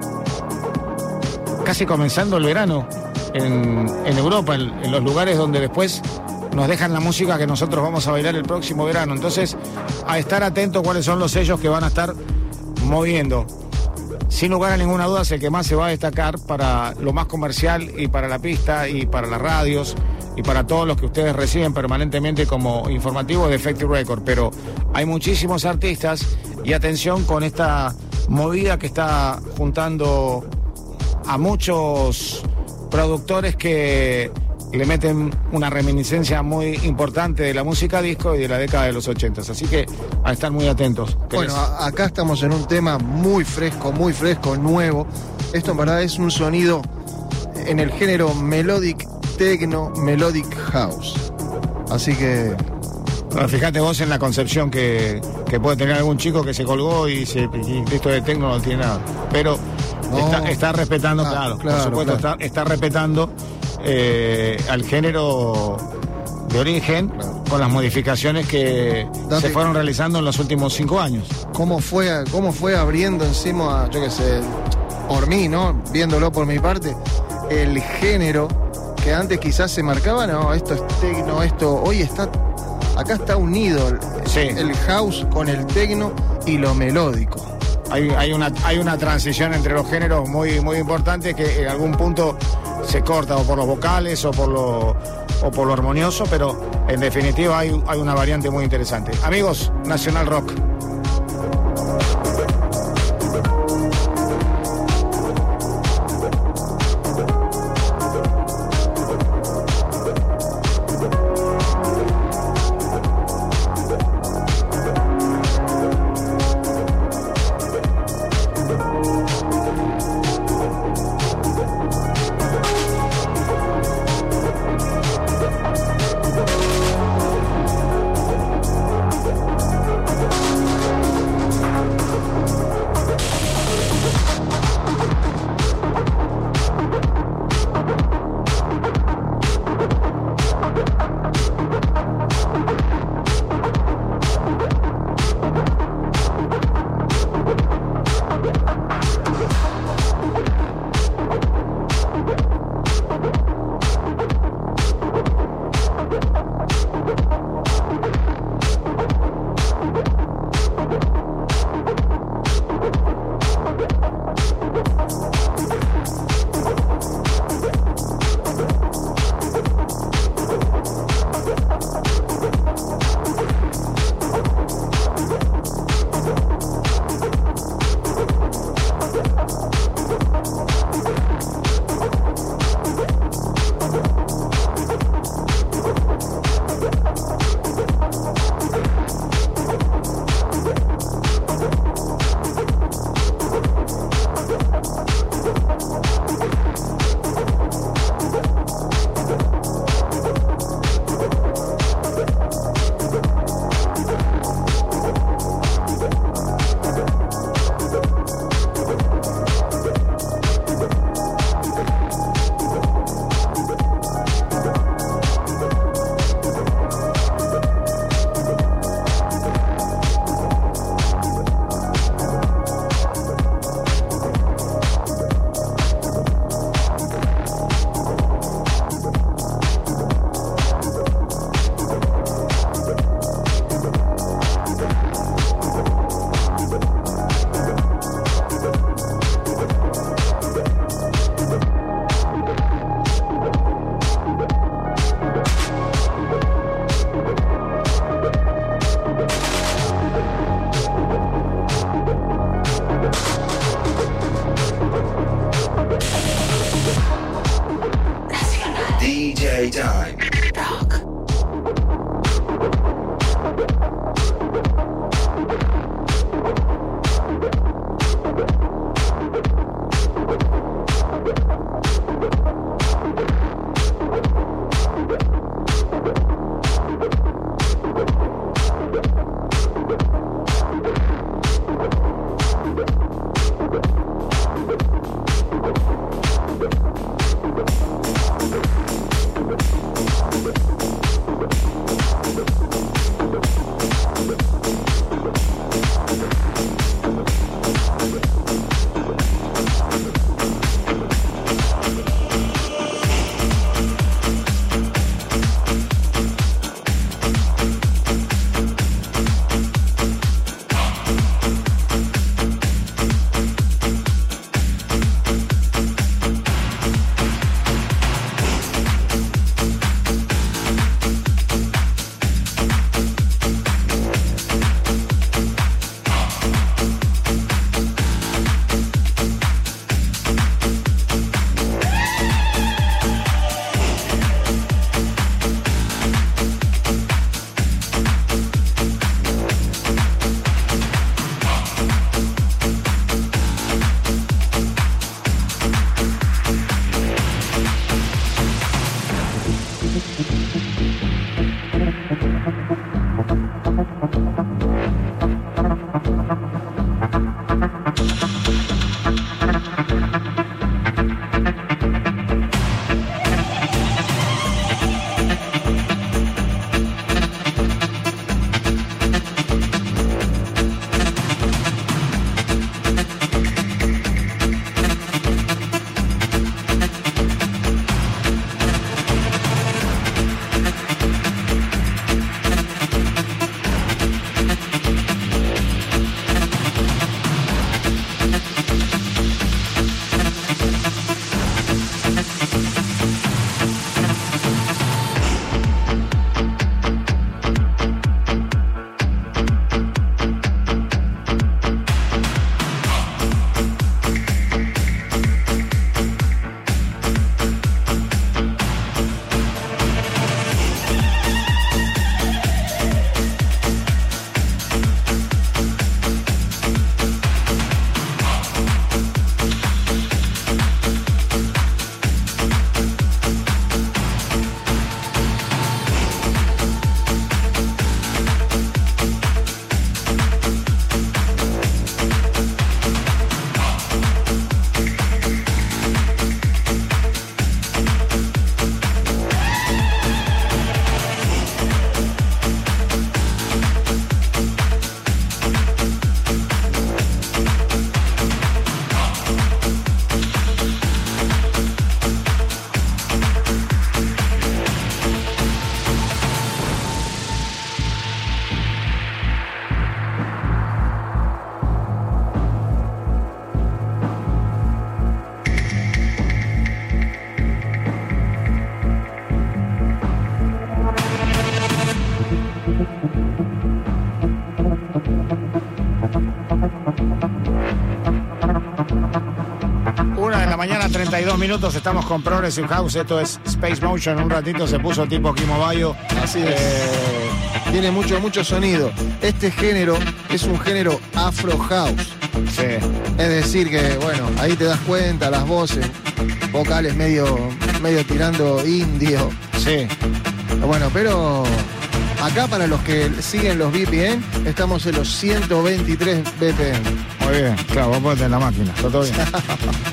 casi comenzando el verano en, Europa, en los lugares donde después nos dejan la música que nosotros vamos a bailar el próximo verano. Entonces, a estar atentos cuáles son los sellos que van a estar moviendo. Sin lugar a ninguna duda, es el que más se va a destacar para lo más comercial y para la pista y para las radios y para todos los que ustedes reciben permanentemente como informativo de Effective Record. Pero hay muchísimos artistas y atención con esta movida que está juntando a muchos productores que le meten una reminiscencia muy importante de la música disco y de la década de los 80. Así que a estar muy atentos. Bueno, acá estamos en un tema muy fresco, muy fresco, nuevo. Esto en verdad es un sonido en el género melodic techno, melodic house. Así que Bueno, fíjate vos en la concepción que, que puede tener algún chico que se colgó y, se, y esto de tecno no tiene nada. Pero No. está, está respetando, Ah, claro, claro, por supuesto, claro. Está, está respetando eh, al género de origen con las modificaciones que Date- se fueron realizando en los últimos cinco años. cómo fue, cómo fue abriendo encima, yo qué sé, por mí, ¿no? Viéndolo por mi parte, el género que antes quizás se marcaba, no, esto es tecno, esto hoy está, acá está unido el, Sí. el house con el tecno y lo melódico. Hay, una, hay una transición entre los géneros muy, muy importante que en algún punto se corta o por los vocales o por lo, o por lo armonioso, pero en definitiva hay, hay una variante muy interesante. Amigos, Nacional Rock. 32 minutos, estamos con Progressive House, esto es Space Motion, un ratito se puso tipo Kimo Bayo. Así es. Tiene mucho, mucho sonido. Este género es un género afro house. Sí, Es decir que, bueno, ahí te das cuenta, las voces, vocales medio, medio tirando indio. sí. Bueno, pero acá para los que siguen los VPN, estamos en los 123 BPM. Muy bien, claro, vos ponete en la máquina, está todo bien.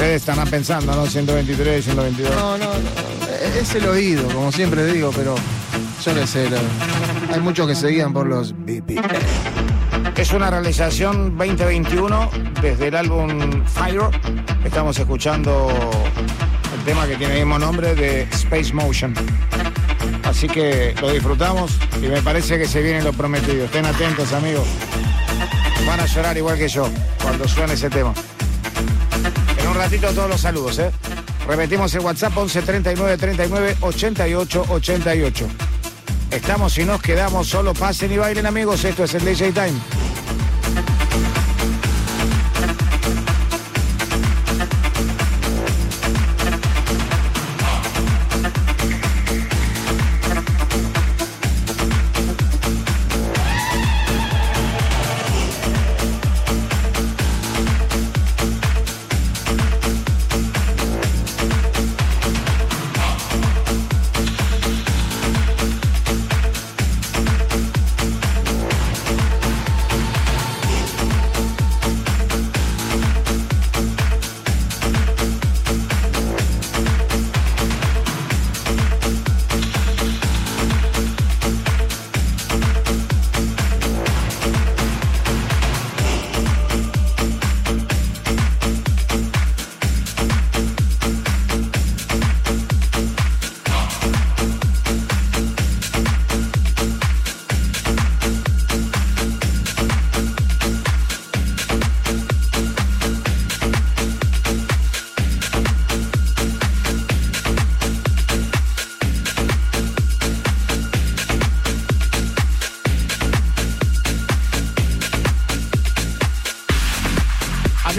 Ustedes estarán pensando, ¿no? 123, 122. No, no, no, es el oído, como siempre digo, pero yo no sé, lo- hay muchos que se guían por los VPN. Es una realización 2021 desde el álbum Fire. Estamos escuchando el tema que tiene el mismo nombre de Space Motion. Así que lo disfrutamos y me parece que se viene lo prometido. Estén atentos, amigos. Van a llorar igual que yo cuando suene ese tema. Ratito todos los saludos, ¿eh? Repetimos el WhatsApp 11 39 39 88 88. Estamos y nos quedamos, solo pasen y bailen amigos, esto es el DJ Time.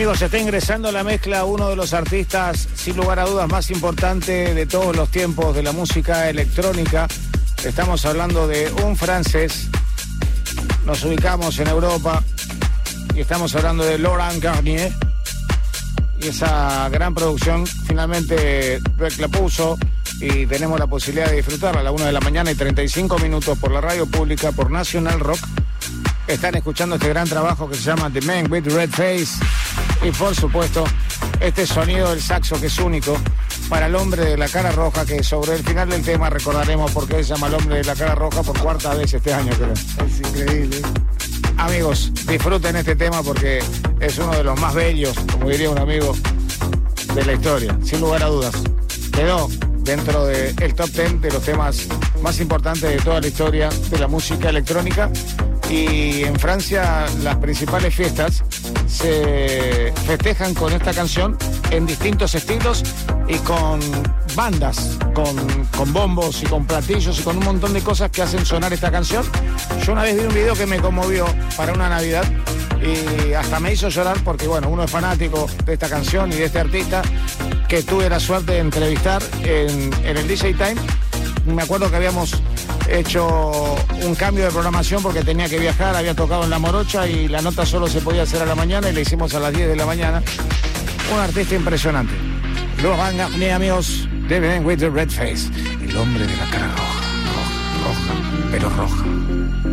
Amigos, está ingresando a la mezcla uno de los artistas, sin lugar a dudas, más importantes de todos los tiempos de la música electrónica. Estamos hablando de un francés. Nos ubicamos en Europa y estamos hablando de Laurent Garnier. Y esa gran producción finalmente la puso y tenemos la posibilidad de disfrutarla a la 1 de la mañana y 35 minutos por la radio pública, por National Rock. Están escuchando este gran trabajo que se llama The Man with Red Face. Y por supuesto, este sonido del saxo que es único para el hombre de la cara roja, que sobre el final del tema recordaremos por qué se llama el hombre de la cara roja por cuarta vez este año, creo. Es increíble. Amigos, disfruten este tema porque es uno de los más bellos, como diría un amigo, de la historia, sin lugar a dudas. Quedó dentro del top 10 de los temas más importantes de toda la historia de la música electrónica. Y en Francia las principales fiestas se festejan con esta canción en distintos estilos y con bandas, con, con bombos y con platillos y con un montón de cosas que hacen sonar esta canción. Yo una vez vi un video que me conmovió para una Navidad y hasta me hizo llorar porque, bueno, uno es fanático de esta canción y de este artista que tuve la suerte de entrevistar en, en el DJ Time. Me acuerdo que habíamos hecho un cambio de programación porque tenía que viajar, había tocado en La Morocha y la nota solo se podía hacer a la mañana y la hicimos a las 10 de la mañana. Un artista impresionante. Los van a amigos de Ben with the Red Face. El hombre de la cara roja, roja, roja, pero roja.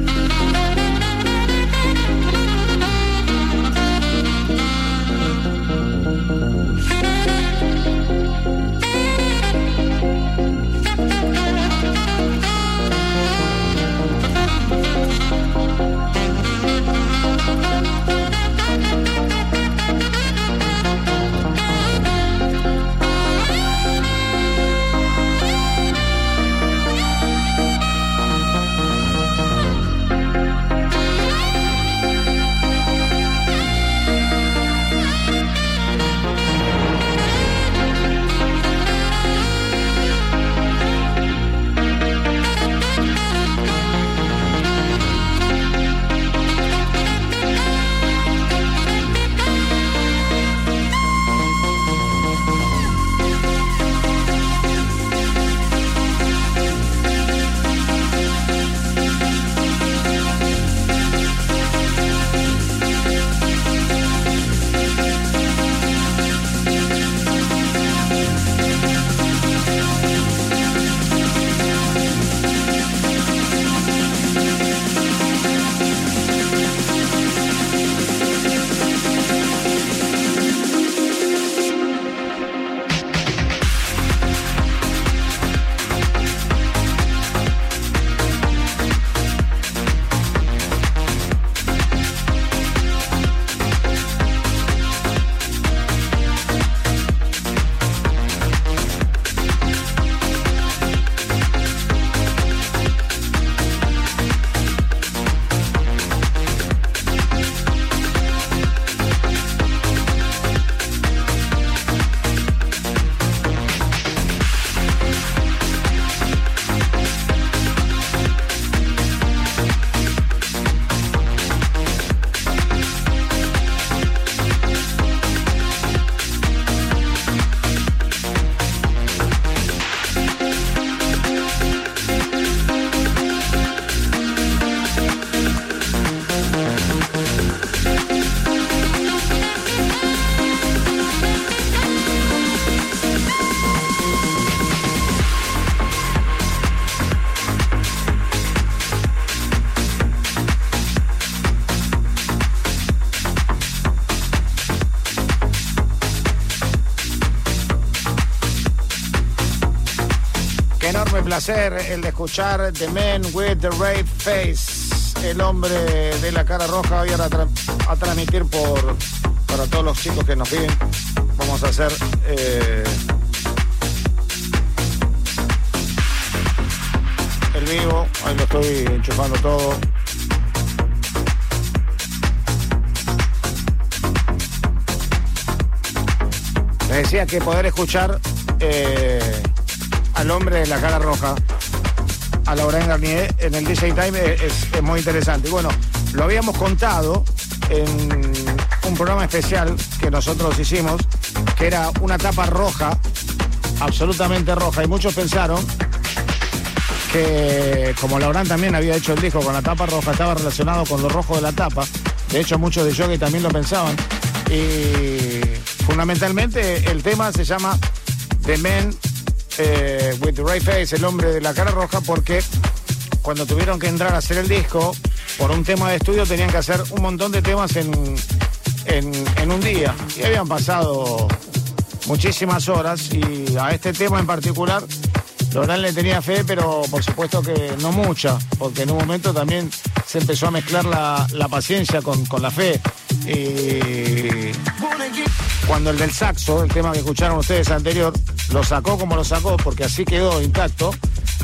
Placer el de escuchar The Man with the Red Face, el hombre de la cara roja. Voy a, a transmitir por para todos los chicos que nos piden. Vamos a hacer eh, el vivo. Ahí lo estoy enchufando todo. Les decía que poder escuchar eh, al hombre de la cara roja, a Laurent Garnier, en el DJ Time es, es- muy interesante. Y bueno, lo habíamos contado en un programa especial que nosotros hicimos, que era una tapa roja, absolutamente roja, y muchos pensaron que como Laurán también había hecho el disco con la tapa roja, estaba relacionado con lo rojo de la tapa. De hecho, muchos de Yogi también lo pensaban. Y fundamentalmente el tema se llama The Man eh, with the Right Face, el hombre de la cara roja, porque cuando tuvieron que entrar a hacer el disco, por un tema de estudio tenían que hacer un montón de temas en, en, un día. Y habían pasado muchísimas horas y a este tema en particular Lorán le tenía fe, pero por supuesto que no mucha, porque en un momento también se empezó a mezclar la, la paciencia con, con la fe. Y cuando el del saxo, el tema que escucharon ustedes anterior, lo sacó como lo sacó, porque así quedó intacto,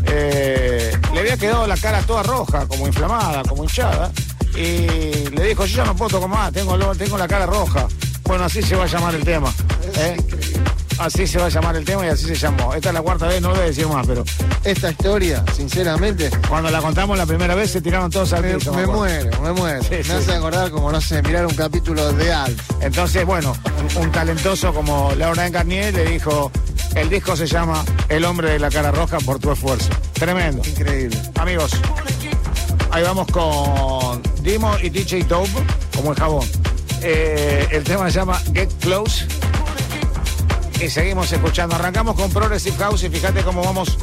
eh, le había quedado la cara toda roja, como inflamada, como hinchada, y le dijo, yo ya no puedo tocar más, tengo, tengo la cara roja. Bueno, así se va a llamar el tema. ¿eh? Así se va a llamar el tema y así se llamó. Esta es la cuarta vez, no lo voy a decir más, pero Esta historia, sinceramente, cuando la contamos la primera vez se tiraron todos al piso. me muero, me muero. Sí, me sí. hace acordar como, no sé, mirar un capítulo de Alf. Entonces, bueno, un, un talentoso como Laura Garnier le dijo, el disco se llama El hombre de la cara roja por tu esfuerzo. Tremendo. Increíble. Amigos, ahí vamos con Dimo y DJ Dope, como el jabón. Eh, el tema se llama Get Close. Y seguimos escuchando. Arrancamos con Progressive House y fíjate cómo vamos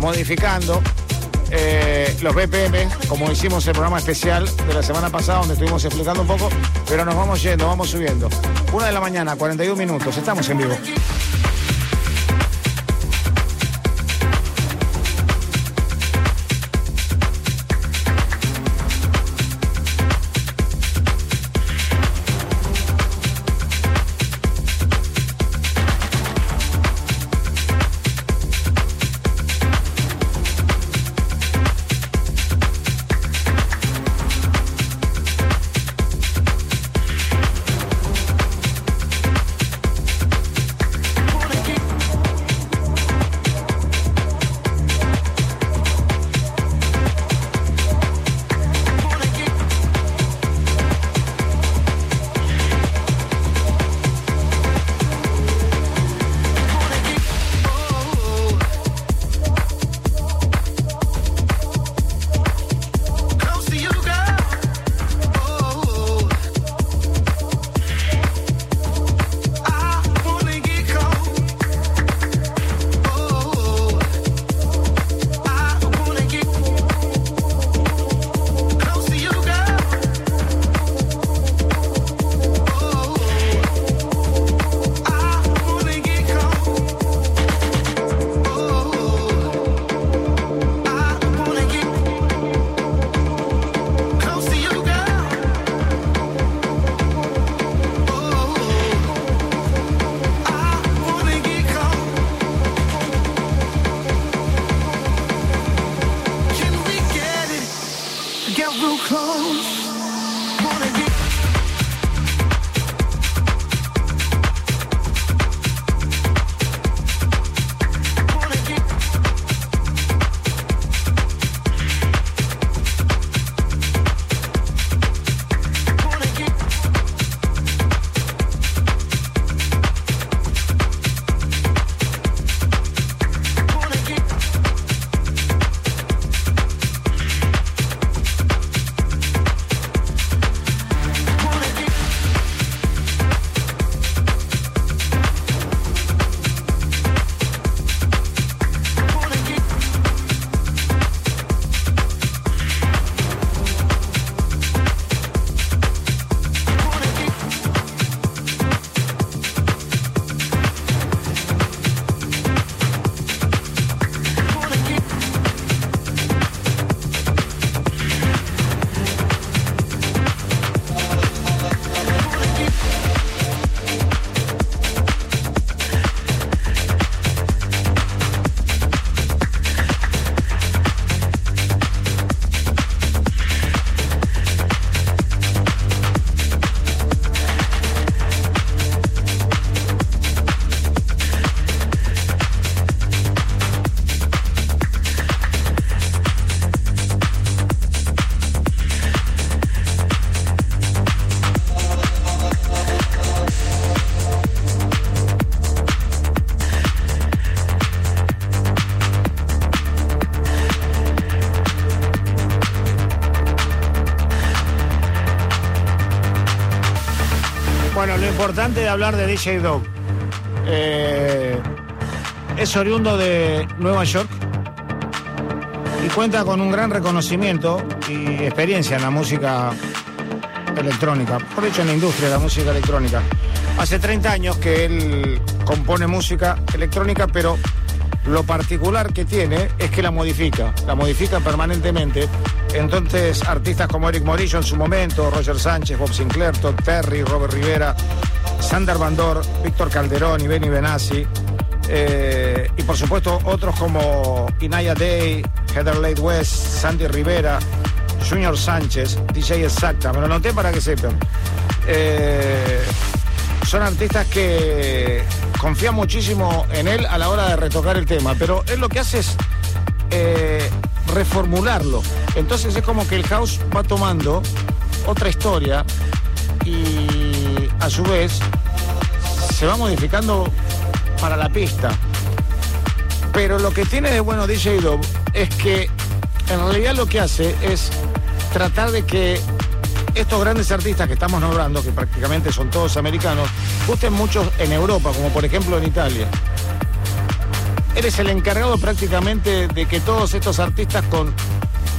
modificando eh, los BPM, como hicimos el programa especial de la semana pasada, donde estuvimos explicando un poco, pero nos vamos yendo, vamos subiendo. Una de la mañana, 41 minutos, estamos en vivo. Importante de hablar de DJ Dog. Eh, es oriundo de Nueva York y cuenta con un gran reconocimiento y experiencia en la música electrónica, por hecho en la industria de la música electrónica. Hace 30 años que él compone música electrónica, pero lo particular que tiene es que la modifica, la modifica permanentemente. Entonces, artistas como Eric Morillo en su momento, Roger Sánchez, Bob Sinclair, Todd Terry, Robert Rivera, Sander Bandor, Víctor Calderón y Benny Benassi, y por supuesto otros como Inaya Day, Heather Lade West, Sandy Rivera, Junior Sánchez, DJ Exacta, me lo anoté para que sepan. Eh, son artistas que confían muchísimo en él a la hora de retocar el tema, pero él lo que hace es eh, reformularlo. Entonces es como que el house va tomando otra historia y a su vez se va modificando para la pista. Pero lo que tiene de bueno DJ Dove es que en realidad lo que hace es tratar de que estos grandes artistas que estamos nombrando, que prácticamente son todos americanos, gusten mucho en Europa, como por ejemplo en Italia. Eres el encargado prácticamente de que todos estos artistas con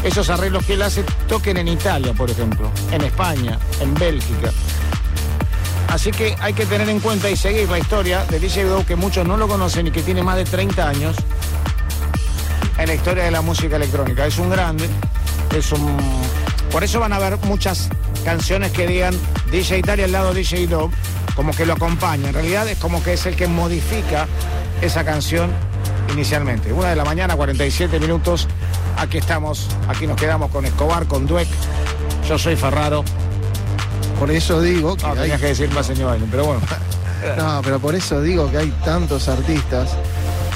esos arreglos que él hace toquen en Italia, por ejemplo, en España, en Bélgica. Así que hay que tener en cuenta y seguir la historia de DJ Dow, que muchos no lo conocen y que tiene más de 30 años en la historia de la música electrónica. Es un grande, es un... Por eso van a haber muchas canciones que digan DJ Italia al lado DJ Dog, como que lo acompaña. En realidad es como que es el que modifica esa canción inicialmente. Una de la mañana, 47 minutos. Aquí estamos, aquí nos quedamos con Escobar, con Dueck. Yo soy Ferraro. Por eso digo que No, hay- tenías que decir más señor Biden, pero bueno. No, pero por eso digo que hay tantos artistas,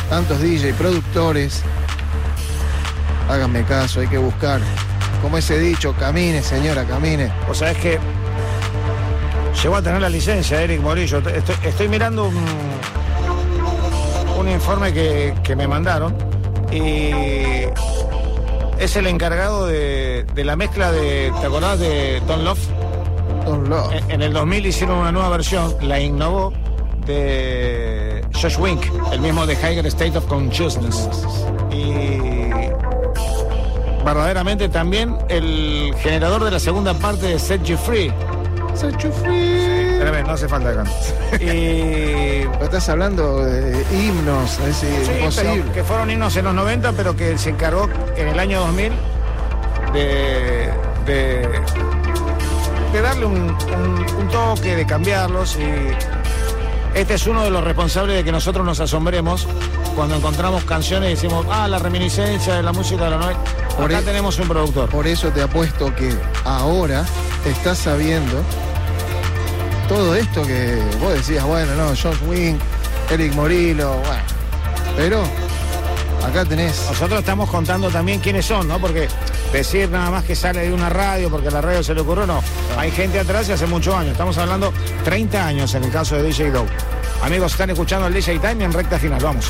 tantos DJ, productores. Háganme caso, hay que buscar. Como ese dicho, camine, señora, camine. O sea, es que llegó a tener la licencia Eric Morillo. Estoy, estoy mirando un, un informe que, que me mandaron y es el encargado de, de la mezcla de, ¿te acordás de Don Love? En, en el 2000 hicieron una nueva versión, la innovó de Josh Wink, el mismo de Higher State of Consciousness. Y verdaderamente también el generador de la segunda parte de Set You Free. Set you free. Tremendo, no hace falta. Y. Pero estás hablando de himnos, es Sí, imposible. que fueron himnos en los 90, pero que se encargó en el año 2000 de, de, de darle un, un- un toque, de cambiarlos. Y este es uno de los responsables de que nosotros nos asombremos cuando encontramos canciones y decimos, ah, la reminiscencia de la música de la noche. Por Acá e- tenemos un productor. Por eso te apuesto que ahora estás sabiendo todo esto que vos decías, bueno, no, Josh Wink, Eric Morillo, bueno. Pero acá tenés. Nosotros estamos contando también quiénes son, ¿no? Porque decir nada más que sale de una radio porque a la radio se le ocurrió, no. Hay gente atrás y hace muchos años. Estamos hablando 30 años en el caso de DJ Dow. Amigos, están escuchando el DJ Time en recta final. Vamos.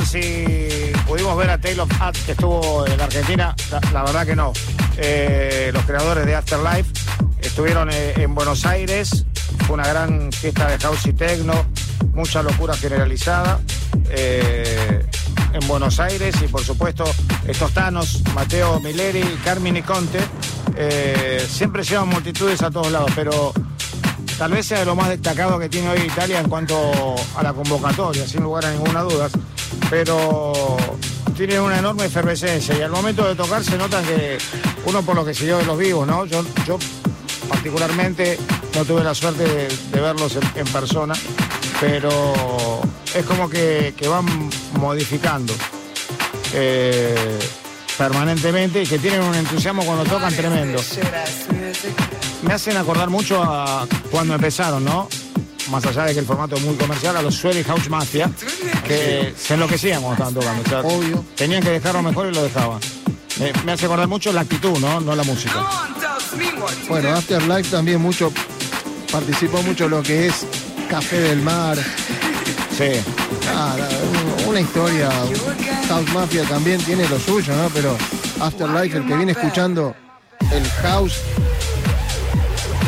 Si pudimos ver a Taylor Hat que estuvo en Argentina, la, la verdad que no. Eh, los creadores de Afterlife estuvieron eh, en Buenos Aires, fue una gran fiesta de house y techno, mucha locura generalizada. eh, en Buenos Aires y por supuesto estos tanos, Mateo Mileri, Carmine y Conte, eh, siempre llevan multitudes a todos lados, pero tal vez sea de lo más destacado que tiene hoy Italia en cuanto a la convocatoria, sin lugar a ninguna duda. Pero tiene una enorme efervescencia y al momento de tocar se nota que uno por lo que siguió de los vivos, ¿no? Yo, yo particularmente no tuve la suerte de, verlos en, en persona, pero es como que, que van modificando eh, permanentemente y que tienen un entusiasmo cuando tocan tremendo. Me hacen acordar mucho a cuando empezaron, ¿no? Más allá de que el formato es muy comercial, a los Swedish House Mafia, que se enloquecían cuando estaban tocando. o sea, Obvio. Tenían que dejarlo mejor y lo dejaban. Me, me hace acordar mucho la actitud, ¿no? No la música. Bueno, Afterlife también mucho participó mucho lo que es Café del Mar. Sí. Una historia. House Mafia también tiene lo suyo, ¿no? Pero Afterlife, el que viene escuchando el house.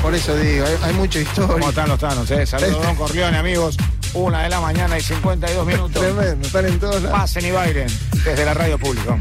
Por eso digo, hay, hay mucha ¿Cómo historia. están los tanos, eh? Saludos, Don Corleone, amigos. Una de la mañana y 52 minutos. Tremendo, están en todos lados. Pasen y bailen desde la radio pública.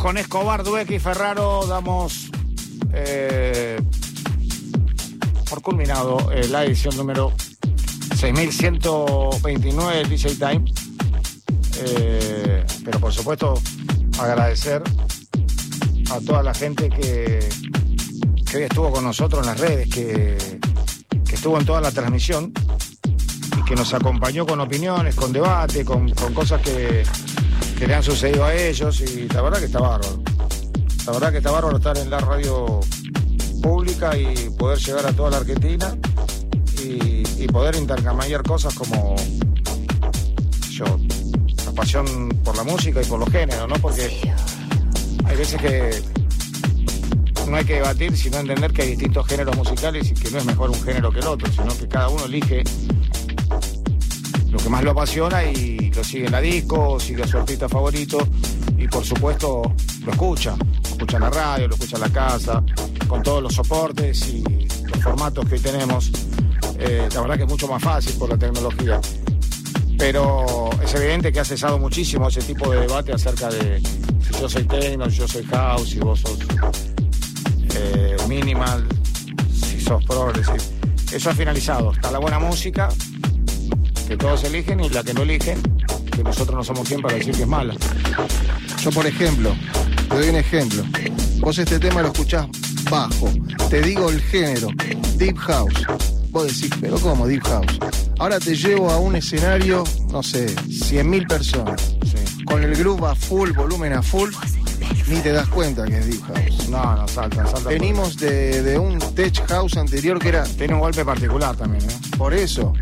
Con Escobar, Dueck y Ferraro damos eh, por culminado eh, la edición número 6129 del DJ Time. Eh, pero por supuesto, agradecer a toda la gente que, que hoy estuvo con nosotros en las redes, que, que estuvo en toda la transmisión y que nos acompañó con opiniones, con debate, con, con cosas que, que le han sucedido a ellos y la verdad que está bárbaro. La verdad que está bárbaro estar en la radio pública y poder llegar a toda la Argentina y, y poder intercambiar cosas como yo, la pasión por la música y por los géneros, ¿no? Porque hay veces que no hay que debatir, sino entender que hay distintos géneros musicales y que no es mejor un género que el otro, sino que cada uno elige que más lo apasiona y lo sigue en la disco, sigue a su artista favorito y por supuesto lo escucha. Lo escucha en la radio, lo escucha en la casa, con todos los soportes y los formatos que hoy tenemos. Eh, la verdad que es mucho más fácil por la tecnología. Pero es evidente que ha cesado muchísimo ese tipo de debate acerca de si yo soy techno, si yo soy house, si vos sos eh, minimal, si sos progressive. Eso ha finalizado. Está la buena música, que todos eligen, y la que no eligen, que nosotros no somos quien para decir que es mala. Yo, por ejemplo, te doy un ejemplo. Vos este tema lo escuchás bajo. Te digo el género, Deep House. Vos decís, pero ¿cómo Deep House? Ahora te llevo a un escenario, no sé, 100.000 personas. Sí. Con el groove a full, volumen a full, ni te das cuenta que es Deep House. No, no, salta, salta. Venimos de, de un Tech House anterior que era Tiene un golpe particular también, ¿eh? por eso.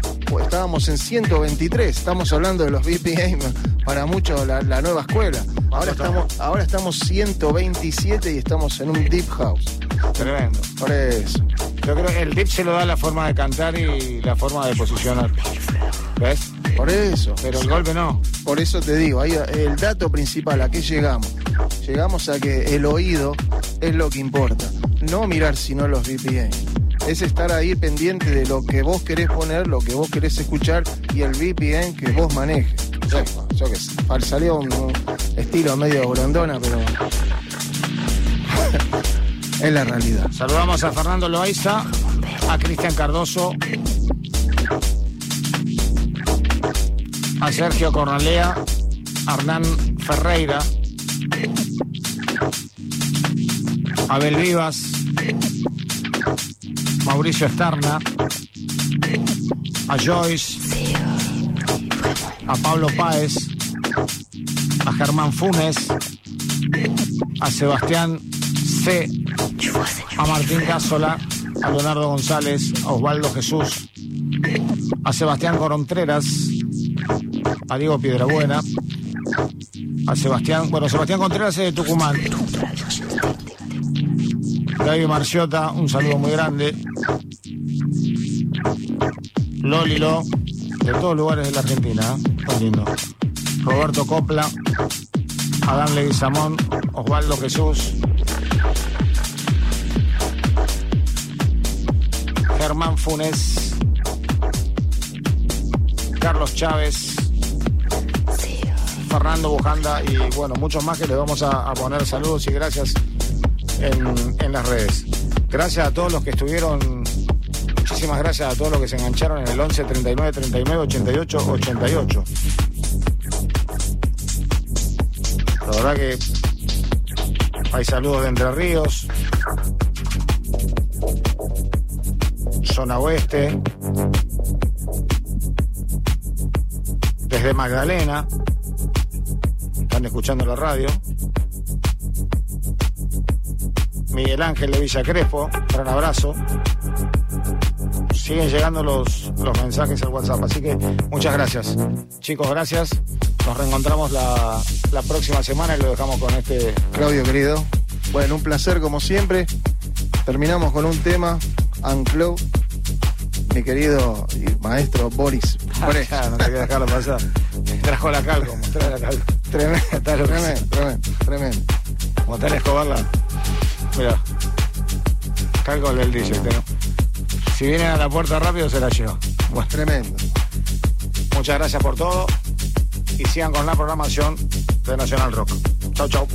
Estábamos en 123, estamos hablando de los BPM, para muchos la, la nueva escuela. Ahora estamos, ahora estamos 127 y estamos en un Deep House. Tremendo. Por eso. Yo creo que el dip se lo da la forma de cantar y la forma de posicionar. ¿Ves? Por eso. Pero el golpe no. Por eso te digo, ahí el dato principal, ¿a qué llegamos? Llegamos a que el oído es lo que importa. No mirar sino los BPM. Es estar ahí pendiente de lo que vos querés poner, lo que vos querés escuchar y el BPM que vos manejes. Yo, qué sé, salió un estilo medio grandona, pero es la realidad. Saludamos a Fernando Loaiza, a Cristian Cardoso, a Sergio Cornalea, a Hernán Ferreira, a Abel Vivas, Mauricio Estarna, a Joyce, a Pablo Páez, a Germán Funes, a Sebastián C, a Martín Cázola, a Leonardo González, a Osvaldo Jesús, a Sebastián Contreras, a Diego Piedrabuena, a Sebastián, bueno, Sebastián Contreras es de Tucumán. David Marciota, un saludo muy grande. Lolilo, de todos lugares de la Argentina, ¿eh? lindo. Roberto Copla, Adán Leguizamón, Osvaldo Jesús, Germán Funes, Carlos Chávez, Fernando Bujanda y bueno, muchos más que les vamos a, a poner saludos y gracias en, en las redes. Gracias a todos los que estuvieron, muchísimas gracias a todos los que se engancharon en el 11 39 39 88 88. La verdad que hay saludos de Entre Ríos, zona oeste, desde Magdalena, están escuchando la radio. Miguel Ángel de Villa Crespo, gran abrazo. Siguen llegando los, los mensajes al WhatsApp, así que muchas gracias. Chicos, gracias. Nos reencontramos la, la próxima semana y lo dejamos con este Claudio querido. Bueno, un placer como siempre. Terminamos con un tema, Uncloud, mi querido y maestro Boris. Boris. Ah, no te quedas dejarlo pasar. Trajo la calco, mostrá la calco. Tremendo, tremendo, tremendo, tremendo. Mostrá a Escobar la. Mira. Calco del DJ, ¿no? Si vienen a la puerta rápido se la llevo. Bueno, Tremendo. muchas gracias por todo y sigan con la programación de Nacional Rock. Chau, chau.